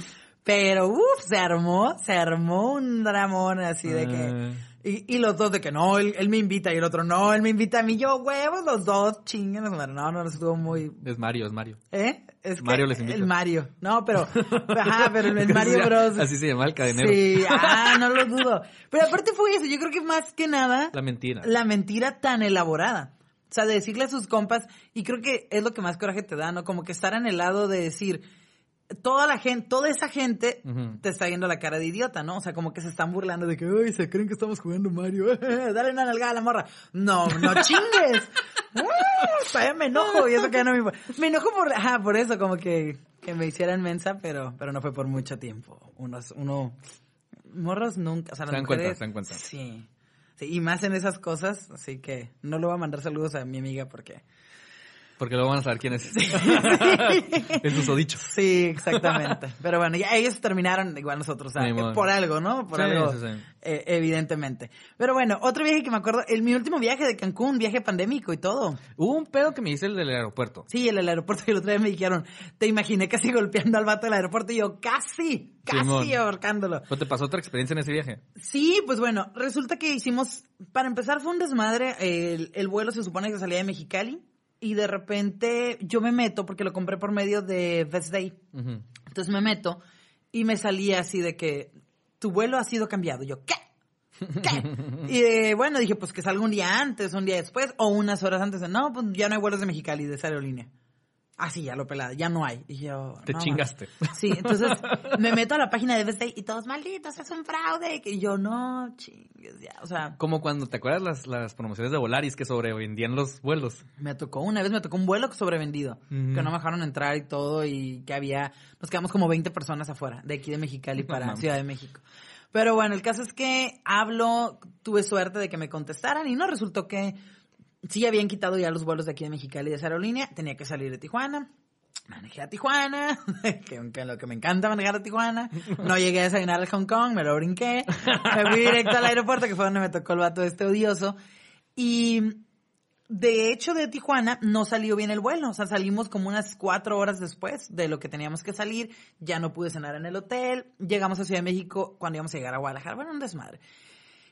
Pero, uff, se armó, se armó un dramón así de que... Y, y los dos de que no, él, él me invita y el otro no, él me invita a mí, yo huevos, los dos chingan. No, no, no, estuvo muy... Es Mario, es Mario. ¿Eh? Es que Mario les invita. El Mario. No, pero... Ajá, pero el Mario Bros. Así se llama el cadenero. Sí, ah, no lo dudo. Pero aparte fue eso, yo creo que más que nada La mentira. la mentira tan elaborada. O sea, de decirle a sus compas, y creo que es lo que más coraje te da, ¿no? Como que estar en el lado de decir, toda la gente, toda esa gente te está viendo la cara de idiota, ¿no? O sea, como que se están burlando de que, uy, se creen que estamos jugando Mario, dale una nalgada a la morra. No, no chingues. Todavía me enojo, y eso que no me importa. Me enojo por, ajá, por eso, como que, que me hicieran mensa, pero, pero no fue por mucho tiempo. Unos, uno, morros nunca, o sea, las Se dan cuenta, mujeres- se dan cuenta. Sí. Sí, y más en esas cosas, así que no le voy a mandar saludos a mi amiga porque... Porque luego van a saber quién es. el susodicho. Sí, exactamente. Pero bueno, ya ellos terminaron igual nosotros, o sea, por algo, ¿no? Por Sí, algo, sí, sí. eh, evidentemente. Pero bueno, otro viaje que me acuerdo, el, mi último viaje de Cancún, viaje pandémico y todo. Hubo un pedo que me dice el del aeropuerto. Sí, el aeropuerto y el otro día me dijeron, te imaginé casi golpeando al vato del aeropuerto y yo, casi, casi ahorcándolo. ¿O te pasó otra experiencia en ese viaje? Sí, pues bueno, resulta que hicimos, para empezar fue un desmadre, el, el vuelo se supone que salía de Mexicali y de repente yo me meto porque lo compré por medio de Best Day. Entonces me meto y me salía así de que tu vuelo ha sido cambiado. Yo, ¿qué? ¿Qué? Y eh, bueno, dije, pues que salga un día antes, un día después o unas horas antes. No, pues ya no hay vuelos de Mexicali de esa aerolínea. Ah, sí, ya lo pelada, ya no hay. Y yo, Te no, chingaste. Sí, entonces me meto a la página de Day y todos malditos, es un fraude. Y yo, no, chingues, ya. O sea, Como cuando te acuerdas las, las promociones de Volaris que sobrevendían los vuelos. me tocó, una vez me tocó un vuelo sobrevendido, que no me dejaron entrar y todo, y que había, nos quedamos como 20 personas afuera, de aquí de Mexicali para. Ciudad de México. Pero bueno, el caso es que hablo, tuve suerte de que me contestaran y no resultó que sí habían quitado ya los vuelos de aquí de Mexicali de esa aerolínea, tenía que salir de Tijuana. Manejé a Tijuana, que aunque lo que me encanta manejar a Tijuana. No llegué a desayunar al Hong Kong, me lo brinqué. Me fui directo al aeropuerto, que fue donde me tocó el vato este odioso. Y de hecho, de Tijuana no salió bien el vuelo. O sea, salimos como unas cuatro horas después de lo que teníamos que salir. Ya no pude cenar en el hotel. Llegamos a Ciudad de México cuando íbamos a llegar a Guadalajara. Bueno, un desmadre.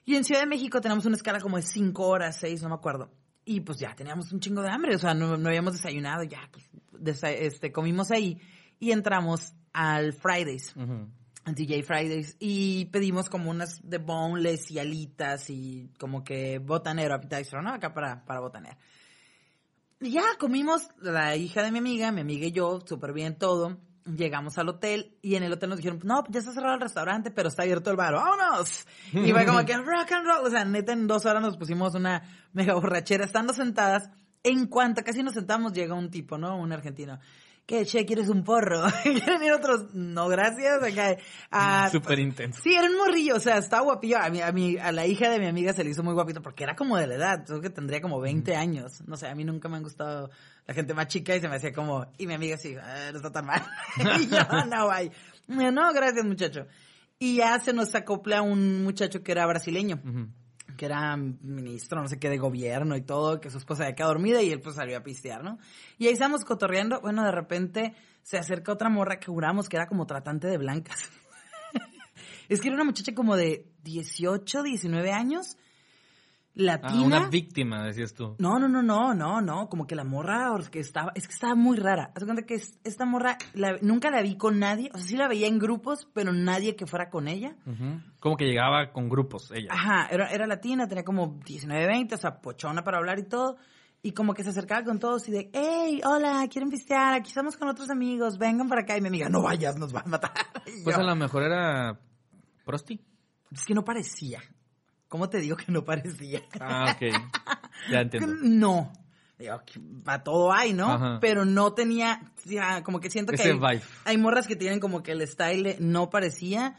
Y en Ciudad de México tenemos una escala como de cinco horas, seis, no me acuerdo. Y pues ya teníamos un chingo de hambre. O sea, no, no habíamos desayunado. Ya, pues, desa- este, comimos ahí. Y entramos al Fridays. Ujú. DJ Fridays y pedimos como unas de boneless y alitas y como que botanero, appetizer, ¿no? Acá para, para botanear. Y ya comimos, la hija de mi amiga, mi amiga y yo, súper bien todo. Llegamos al hotel y en el hotel nos dijeron, no, ya está cerrado el restaurante, pero está abierto el bar, ¡vámonos! Y fue como que rock and roll, o sea, neta en dos horas nos pusimos una mega borrachera, estando sentadas. En cuanto casi nos sentamos, llega un tipo, ¿no? Un argentino. ¿Qué, che, quieres un porro? ¿Quieren ir otros? No, gracias. Acá, ah, Súper intenso. Sí, era un morrillo, o sea, estaba guapillo. A, mi, a, mi- a la hija de mi amiga se le hizo muy guapito porque era como de la edad, creo que tendría como 20 años. No sé, a mí nunca me han gustado la gente más chica y se me hacía como... Y mi amiga sí, "Ah, no está tan mal. y yo, no, bye. No, gracias, muchacho. Y ya se nos acopla un muchacho que era brasileño. Que era ministro, no sé qué, de gobierno y todo, que su esposa había quedado dormida y él pues salió a pistear, ¿no? Y ahí estamos cotorreando, bueno, de repente se acerca otra morra que juramos que era como tratante de blancas. es que era una muchacha como de 18, 19 años, Ah, latina. una víctima, decías tú. No, no, no, no, no, no, como que la morra or- que estaba, es que estaba muy rara. Haz cuenta que es- esta morra la- nunca la vi con nadie, o sea, sí la veía en grupos, pero nadie que fuera con ella. Como que llegaba con grupos, ella. Ajá, era, era latina, tenía como 19, 20, o sea, pochona para hablar y todo. Y como que se acercaba con todos y de, hey, hola, quieren pistear, aquí estamos con otros amigos, vengan para acá. Y mi amiga, no vayas, nos van a matar. Y Pues yo, a lo mejor era Prosti. Es que no parecía. ¿Cómo te digo que no parecía? Ah, ok. Ya entiendo. No. digo, para todo hay, ¿no? Ajá. Pero no tenía, ya, como que siento que Ese hay, vibe. hay morras que tienen como que el style no parecía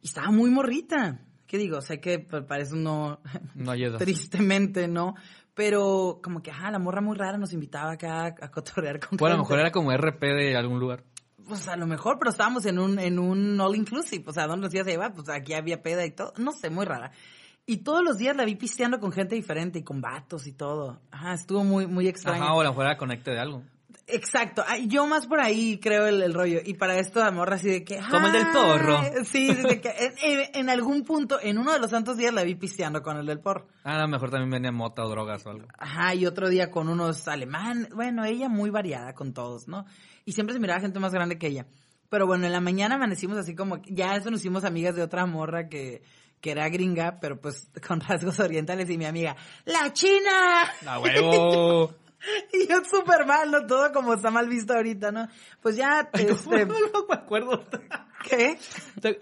y estaba muy morrita. ¿Qué digo? Sé que pues, para eso no, No tristemente, ¿no? Pero como que, ajá, la morra muy rara nos invitaba acá a cotorrear con Bueno, a lo mejor era como RP de algún lugar. Pues a lo mejor, pero estábamos en un, en un all inclusive. O sea, ¿dónde nos ibas a llevar? Pues aquí había peda y todo. No sé, muy rara. Y todos los días la vi pisteando con gente diferente y con vatos y todo. Ajá, estuvo muy, muy extraño. Ajá, o a lo mejor era conecte de algo. Exacto. Yo más por ahí creo el, el rollo. Y para esto la morra así de que... Como el del porro. Sí, de que en algún punto, en uno de los santos días la vi pisteando con el del porro. Ah, a lo mejor también venía mota o drogas o algo. Ajá, y otro día con unos alemanes. Bueno, ella muy variada con todos, ¿no? Y siempre se miraba gente más grande que ella. Pero bueno, en la mañana amanecimos así como, ya eso nos hicimos amigas de otra morra que, que era gringa, pero pues con rasgos orientales y mi amiga, ¡La China! ¡A huevo! Y yo súper mal, ¿no? Todo como está mal visto ahorita, ¿no? Pues ya, este, no me acuerdo. ¿qué?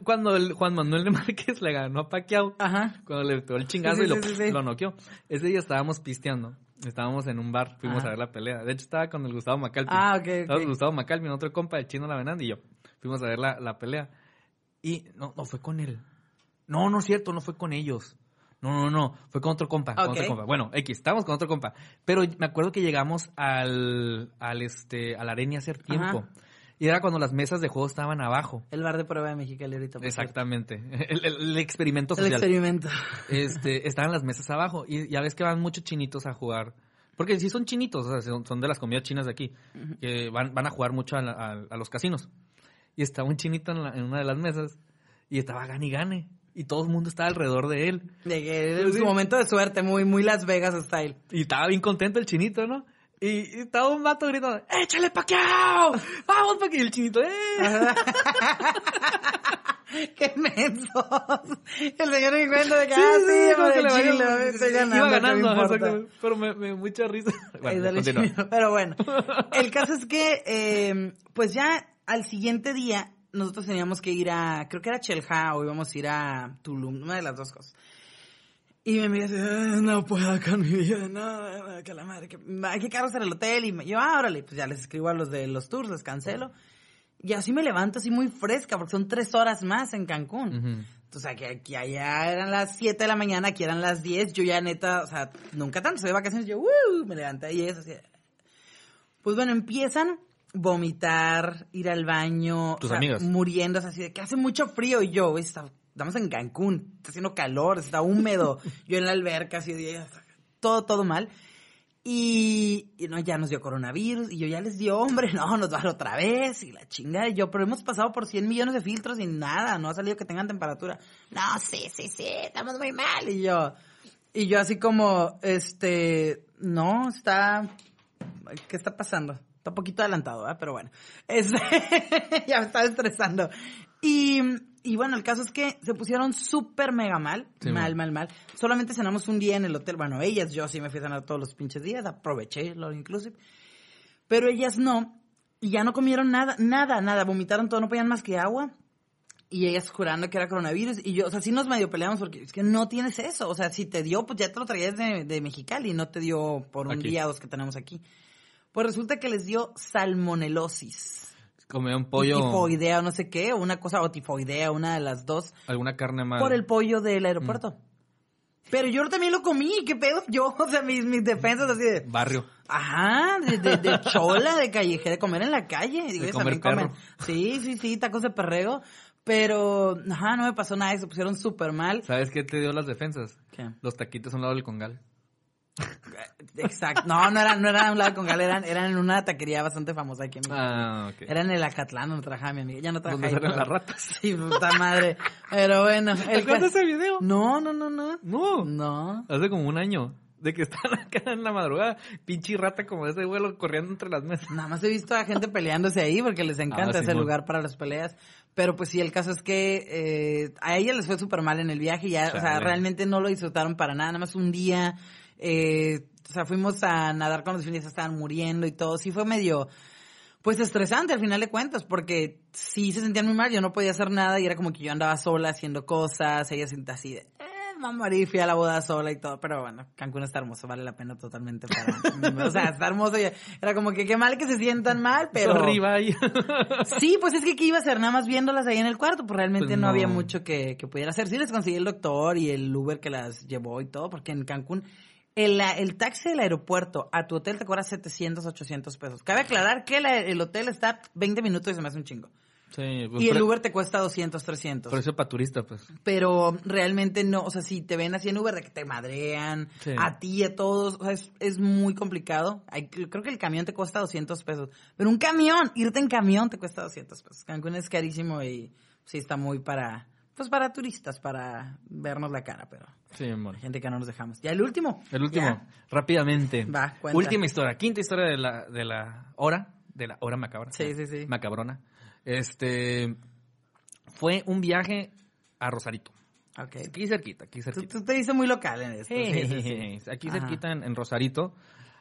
Cuando el Juan Manuel de Márquez le ganó a Pacquiao, Ajá. cuando le pegó el chingazo Sí, y lo, sí, lo noqueó. Ese día estábamos pisteando. Estábamos en un bar, fuimos Ajá. a ver la pelea. De hecho, estaba con el Gustavo Macalpi. Ah, ok. Estaba con Gustavo Macalpi, otro compa, el chino Lavenán y yo. Fuimos a ver la, la pelea. Y no, no fue con él. No, no es cierto, no fue con ellos. No, no, no, fue con otro compa, con Ok. otro compa. Bueno, X, estábamos con otro compa. Pero me acuerdo que llegamos al, al este, a la arena hacer tiempo. Ajá. Y era cuando las mesas de juego estaban abajo. El bar de prueba de Mexicali ahorita. por Exactamente. El, el- el experimento cierto. El social. experimento. Este, estaban las mesas abajo. Y ya ves que van muchos chinitos a jugar. Porque sí son chinitos, o sea, son, son de las comidas chinas de aquí. Que van, van a jugar mucho a, la- a- a los casinos. Y estaba un chinito en, la- en una de las mesas. Y estaba gane y gane. Y todo el mundo estaba alrededor de él. De que en Sí. su momento de suerte, muy, muy Las Vegas style. Y estaba bien contento el chinito, ¿no? Y, y estaba un vato gritando, ¡échale Paquiao! ¡Vamos Paquiao! Y el chinito, ¡eh! ¡Qué mensos! El señor me cuenta de que, Sí, ah, sí, sí, como que le vaya- chile, estoy ganando, Iba ¿qué me ganando, exactamente. Pero me, me mucha risa. Ay, Bueno, chino. Pero bueno, el caso es que, eh, pues ya al siguiente día, nosotros teníamos que ir a, creo que era Chelja o íbamos a ir a Tulum, una de las dos cosas. Y mi amiga dice, "Ah, no puedo con mi vida, no, no, que la madre, que hay que carros en el hotel. Y me- yo, ah, órale, pues ya les escribo a los de los tours, les cancelo. Y así me levanto así muy fresca, porque son tres horas más en Cancún. Ujú. Entonces, aquí, aquí allá eran las 7 de la mañana, aquí eran las 10. Yo ya neta, o sea, nunca tanto, soy de vacaciones. Yo, "Uh", me levanté y eso. Así. Pues bueno, empiezan vomitar, ir al baño. Tus o sea, amigas. Muriéndose así de que hace mucho frío. Y yo, está- estamos en Cancún, está haciendo calor, está húmedo. yo en la alberca, así de, todo, todo mal. Y, y no, ya nos dio coronavirus y yo ya les dio, hombre, no, nos va a dar otra vez y la chingada. Y yo, pero hemos pasado por 100 millones de filtros y nada, no ha salido que tengan temperatura. No, sí, sí, sí, estamos muy mal. Y yo, y yo así como, este, no, está, ¿qué está pasando? Está un poquito adelantado, ¿eh? pero bueno, Este, ya me estaba estresando. Y, y bueno, el caso es que se pusieron súper mega mal, Sí, mal, mal, mal. Solamente cenamos un día en el hotel. Bueno, ellas, yo sí me fui a cenar todos los pinches días, aproveché lo inclusive. Pero ellas no, y ya no comieron nada, nada, nada, vomitaron todo, no podían más que agua. Y ellas jurando que era coronavirus. Y yo, o sea, sí nos medio peleamos porque es que no tienes eso. O sea, si te dio, pues ya te lo traías de, de Mexicali, no te dio por un Aquí. día o dos que tenemos aquí. Pues resulta que les dio salmonelosis. Comía un Y pollo, tifoidea o no sé qué, o una cosa, o tifoidea, una de las dos, alguna carne más. por el pollo del aeropuerto. Mm. Pero yo también lo comí, ¿qué pedo? Yo, o sea, mis, mis defensas así de... Barrio. Ajá, de, de, de chola, de callejera, de comer en la calle. Digo, De comer comen. Sí, sí, sí, tacos de perreo. Pero, ajá, no me pasó nada, se pusieron súper mal. ¿Sabes qué te dio las defensas? ¿Qué? Los taquitos a un lado del congal. Exacto. No, no eran, no eran a un lado con gal, eran, eran en una taquería bastante famosa aquí en México. Ah, ok. Era en el Acatlán donde trabajaba mi amiga. Ya no trabaja ¿Dónde pero- las ratas? Sí, puta madre. Pero bueno. ¿Te el de ese video? No, no, no, no. No. No. Hace como un año. De que están acá en la madrugada. Pinche rata como ese vuelo corriendo entre las mesas. Nada más he visto a gente peleándose ahí porque les encanta Ah, ese lugar para las peleas. Pero pues sí, el caso es que eh, a ella les fue súper mal en el viaje. Ya, o sea, realmente no lo disfrutaron para nada. Nada más un día. Eh, o sea, fuimos a nadar con los delfines, estaban muriendo y todo. Sí fue medio, pues estresante al final de cuentas, porque sí se sentían muy mal. Yo no podía hacer nada y era como que yo andaba sola haciendo cosas. Ella sienta así de, "Eh, me morí, fui a la boda sola y todo, pero bueno, Cancún está hermoso, vale la pena totalmente para... o sea, está hermoso y era como que qué mal que se sientan mal, pero... Arriba sí, pues es que ¿qué iba a hacer? Nada más viéndolas ahí en el cuarto, pues realmente Pues no. no. había mucho que, que pudiera hacer. Sí les conseguí el doctor y el Uber que las llevó y todo, porque en Cancún... El, el taxi del aeropuerto a tu hotel te cobra 700, 800 pesos. Cabe aclarar que la- el hotel está 20 minutos y se me hace un chingo. Sí, pues Y el Uber te cuesta 200, 300. Precio para turista, pues. Pero realmente no, o sea, si te ven así en Uber de que te madrean, Sí. a ti, a todos, o sea, es, es muy complicado. Hay- creo que el camión te cuesta 200 pesos. Pero un camión, irte en camión te cuesta 200 pesos. Cancún es carísimo y sí está muy para, pues para turistas, para vernos la cara, pero Sí, hay gente que no nos dejamos. Ya el último. El último, Ya. rápidamente. Va, cuenta. Última historia, quinta historia de la, de la hora, de la hora macabra. Sí, sí, sí. Macabrona. Este, fue un viaje a Rosarito. Ok. Aquí cerquita, aquí cerquita. tú te dices muy local en esto. Sí, sí, sí. Aquí Ajá. cerquita en, en Rosarito.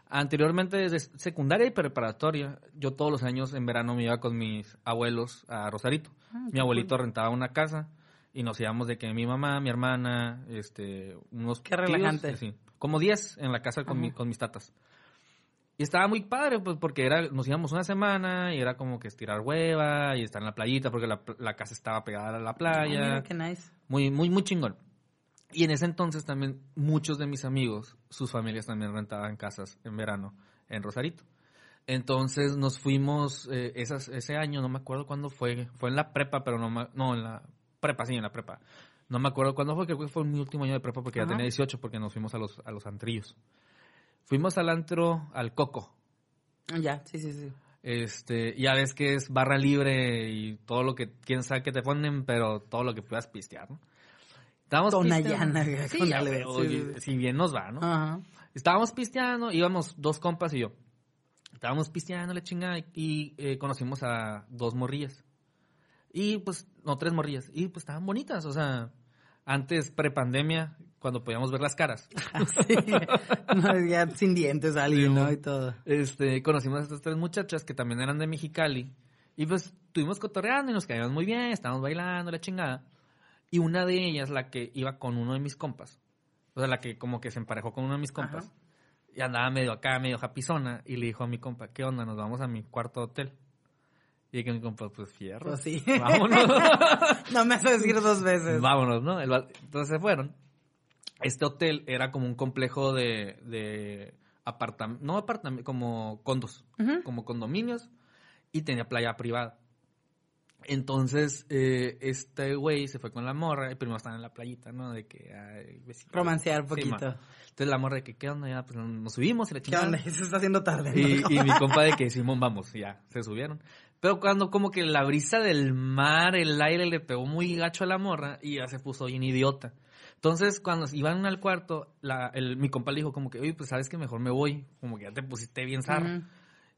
Anteriormente, desde secundaria y preparatoria, yo todos los años en verano me iba con mis abuelos a Rosarito. Ah, mi abuelito rentaba una casa y nos íbamos de que mi mamá, mi hermana, este, unos Qué tíos, relajante. así, como 10 en la casa con, mi- con mis tatas. Y estaba muy padre, pues, porque era, nos íbamos una semana y era como que estirar hueva y estar en la playita, porque la, la casa estaba pegada a la playa. mira, qué nice. Muy, muy, muy chingón. Y en ese entonces también muchos de mis amigos, sus familias también rentaban casas en verano en Rosarito. Entonces nos fuimos eh, esas, ese año, no me acuerdo cuándo fue, fue en la prepa, pero no, no en la prepa, sí, en la prepa. No me acuerdo cuándo fue, creo que fue mi último año de prepa porque Ajá. ya tenía 18 porque nos fuimos a los, a los antrillos. Fuimos al antro, al Coco. Ah, Ya, sí, sí, sí. Este, ya ves que es barra libre y todo lo que, quién sabe que te ponen, pero todo lo que puedas pistear, ¿no? Estábamos Tonayana. Sí, con sí, oye, sí. si bien nos va, ¿no? Ajá. Estábamos pisteando, íbamos dos compas y yo. Estábamos pisteando la chingada y, y, eh, conocimos a dos morrillas. Y pues, no, tres morrillas. Y pues estaban bonitas, o sea, antes prepandemia, cuando podíamos ver las caras. Sí. No, ya sin dientes alguien, Sí, ¿no? Y todo. Este, conocimos a estas tres muchachas que también eran de Mexicali. Y pues estuvimos cotorreando y nos caíamos muy bien, estábamos bailando, la chingada. Y una de ellas, la que iba con uno de mis compas, o sea, la que como que se emparejó con uno de mis compas, Ajá. y andaba medio acá, medio japizona, y le dijo a mi compa, ¿qué onda? Nos vamos a mi cuarto hotel. Y que mi compa, pues fierro. Pues sí. Vámonos. No me hace decir dos veces. Vámonos, ¿no? El Entonces se fueron. Este hotel era como un complejo de, de apartamentos, no apartamentos, como condos, como condominios, y tenía playa privada. Entonces, eh, este güey se fue con la morra, y primero estaban en la playita, ¿no? De que, ay. Romancear Sí, poquito. Entonces la morra de que, ¿qué onda? Ya, pues nos subimos y la ¿Qué chingada. onda? Se está haciendo tarde. ¿no? Y, y mi compa de que Simón, vamos, y ya, se subieron. Pero cuando como que la brisa del mar, el aire le pegó muy gacho a la morra y ya se puso bien idiota. Entonces, cuando iban al cuarto, la, el, mi compa le dijo como que, oye, pues sabes que mejor me voy, como que ya te pusiste bien zarra. Ujú.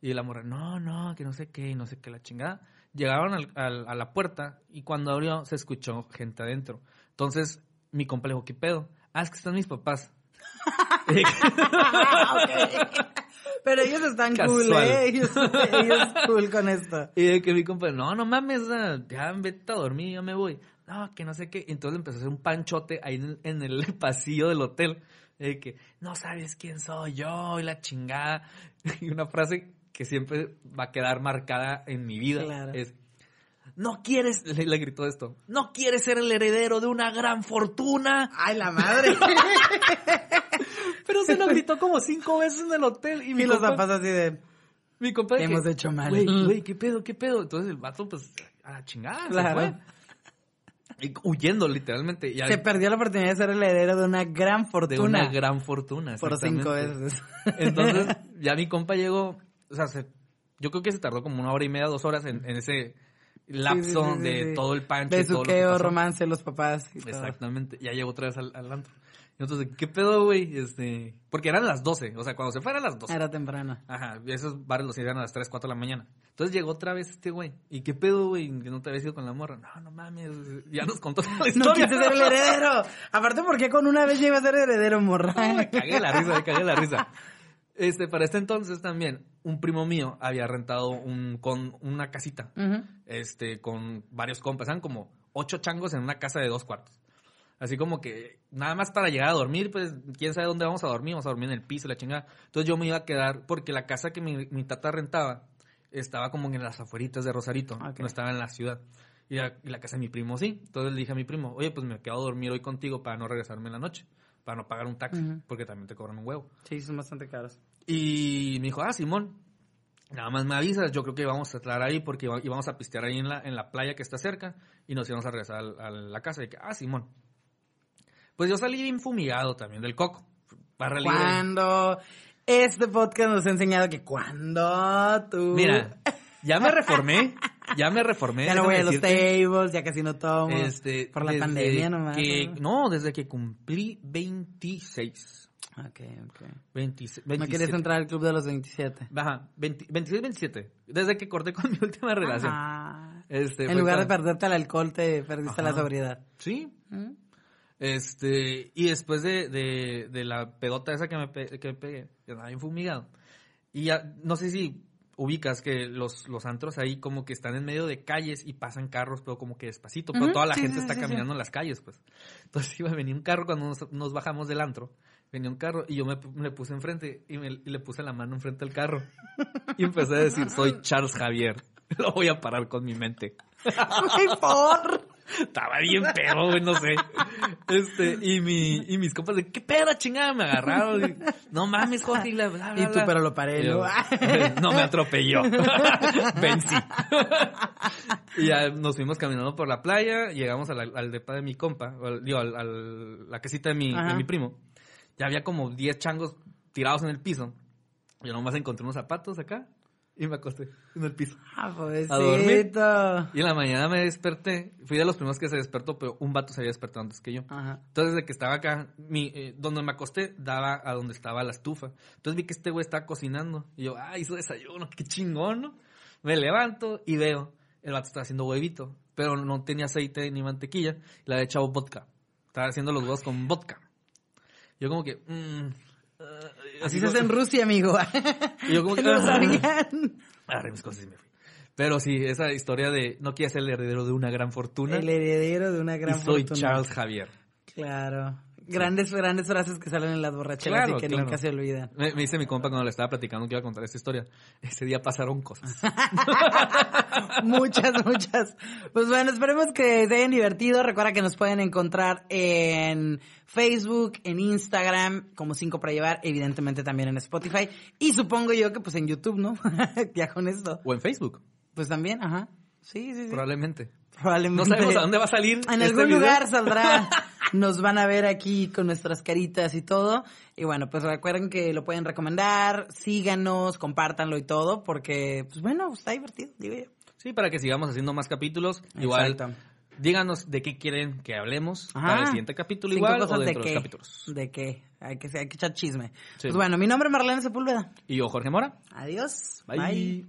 Y la morra, no, no, que no sé qué, no sé qué, la chingada. Llegaron al- al- a la puerta y cuando abrió se escuchó gente adentro. Entonces, mi compa le dijo, ¿qué pedo? Ah, es que están mis papás. Pero ellos están Casual. cool, ¿eh? Ellos, ellos cool con esto. Y de que mi compa, no, no mames, ya vete a dormir, ya me voy. No, que no sé qué. Entonces empezó a hacer un panchote ahí en, en el pasillo del hotel. De que, no sabes quién soy yo, y la chingada. Y una frase que siempre va a quedar marcada en mi vida Claro. es, no quieres, le, le gritó esto, no quieres ser el heredero de una gran fortuna. Ay, la madre. Pero se lo gritó como cinco veces en el hotel. Y, mi y los compa- papás así de... Mi compa de Hemos que, hecho mal. Güey, güey, ¿qué pedo, qué pedo? Entonces el vato, pues, a la chingada, Claro. se fue. Y huyendo, literalmente. Y Se al- perdió la oportunidad de ser el heredero de una gran de fortuna. una gran fortuna. Por cinco veces. Entonces, ya mi compa llegó, o sea, se- yo creo que se tardó como una hora y media, dos horas en, en ese lapso Sí, sí, sí, sí, de sí. todo el pancho y todo lo que Besuqueo, pasó. romance, los papás. y todo. Exactamente. Ya llegó otra vez al, al antro. Entonces, ¿qué pedo, güey? Este, porque eran las 12, o sea, cuando se fueran las 12. Era temprano. Ajá, esos bares los cierran a las 3, 4 de la mañana. Entonces llegó otra vez este güey. ¿Y qué pedo, güey? Que no te habías ido con la morra. No, no mames. Ya nos contó toda la No historia. quise ser el heredero. Aparte, ¿por qué con una vez ya iba a ser heredero, morra? No, me cagué la risa, me cagué la risa. Este, para este entonces también, un primo mío había rentado un, con una casita, este, con varios compas, eran como ocho changos en una casa de dos cuartos. Así como que nada más para llegar a dormir, pues quién sabe dónde vamos a dormir, vamos a dormir en el piso, la chingada. Entonces yo me iba a quedar porque la casa que mi, mi tata rentaba estaba como en las afueritas de Rosarito, Ok. no estaba en la ciudad. Y la, y la casa de mi primo sí. Entonces le dije a mi primo, oye, pues me quedo a dormir hoy contigo para no regresarme en la noche, para no pagar un taxi, porque también te cobran un huevo. Sí, son bastante caros. Y me dijo, ah, Simón, nada más me avisas, yo creo que íbamos a estar ahí porque íbamos a pistear ahí en la, en la playa que está cerca y nos íbamos a regresar al- a, la casa. Y que, ah, Simón. Pues yo salí bien fumigado también del coco. Para libre. Cuando este podcast nos ha enseñado que cuando tú... Mira, ya me reformé, ya me reformé. ya no voy a los tables, ya casi no tomo. Este, por la pandemia nomás. que- ¿no? no, desde que cumplí 26. Ok, ok. 26 No querías 27. entrar al club de los 27. Ajá, 20 26, 27. Desde que corté con mi última relación. Ah. Este, en lugar de perderte al alcohol, te perdiste Ajá. la sobriedad. Sí. ¿Mm? Este, y después de, de, de la pedota esa que me, pe- que me pegué, yo andaba bien fumigado. Y ya, no sé si ubicas que los, los antros ahí como que están en medio de calles y pasan carros, pero como que despacito, pero toda la sí, gente sí, está sí, caminando en las calles, pues. Entonces iba a venir un carro cuando nos, nos bajamos del antro. Venía un carro y yo me, me le puse enfrente y, me- y le puse la mano enfrente al carro. Y empecé a decir, soy Charles Javier. Lo voy a parar con mi mente. Ay, por. Estaba bien pedo, güey, no sé. Este, y mi, y mis compas de, ¿qué pedo, chingada? Me agarraron. y, no mames, Jorge. Y, bla, bla, bla, Y tú, bla". pero lo paré, yo, ¿no? me atropelló. Vencí. y ya nos fuimos caminando por la playa, llegamos a la- al depa de mi compa, o al- digo, al, al- la casita de mi, de mi primo. Ya había como 10 changos tirados en el piso. Yo nomás encontré unos zapatos acá y me acosté en el piso. Ah, dormir. pobrecito. Y en la mañana me desperté. Fui de los primeros que se despertó, pero un vato se había despertado antes que yo. Ajá. Entonces, desde que estaba acá, mi, eh, donde me acosté, daba a donde estaba la estufa. Entonces vi que este güey estaba cocinando. Y yo, ah, hizo desayuno, qué chingón, ¿no? Me levanto y veo, el vato está haciendo huevito, pero no tenía aceite ni mantequilla. Le había echado vodka. Estaba haciendo los huevos con vodka. Yo como que, mm, eh, Así se hace en Rusia, amigo. Y yo como que, no sabían. agarré mis cosas y me fui. Pero sí, esa historia de no quiero ser el heredero de una gran fortuna. El heredero de una y gran soy fortuna. Charles Javier. Claro. Grandes, grandes frases que salen en las borracheras Claro, y que claro. nunca se olvidan. Me, me dice mi compa cuando le estaba platicando que iba a contar esta historia. Ese día pasaron cosas. muchas, muchas. Pues bueno, esperemos que se hayan divertido. Recuerda que nos pueden encontrar en Facebook, en Instagram, como 5 para llevar, evidentemente también en Spotify. Y supongo yo que pues en YouTube, ¿no? ya con esto. O en Facebook, Pues también, ajá. Sí, sí, sí. probablemente. Probablemente. No sabemos a dónde va a salir. En este algún video. lugar saldrá. Nos van a ver aquí con nuestras caritas y todo. Y bueno, pues recuerden que lo pueden recomendar, síganos, compártanlo y todo, porque, pues bueno, está divertido, digo yo. Sí, para que sigamos haciendo más capítulos. Igual, Exacto. díganos de qué quieren que hablemos Ajá. para el siguiente capítulo Cinco igual o dentro de de qué, los capítulos. De qué. Hay que, hay que echar chisme. Sí. Pues bueno, mi nombre es Marlene Sepúlveda. Y yo, Jorge Mora. Adiós. Bye.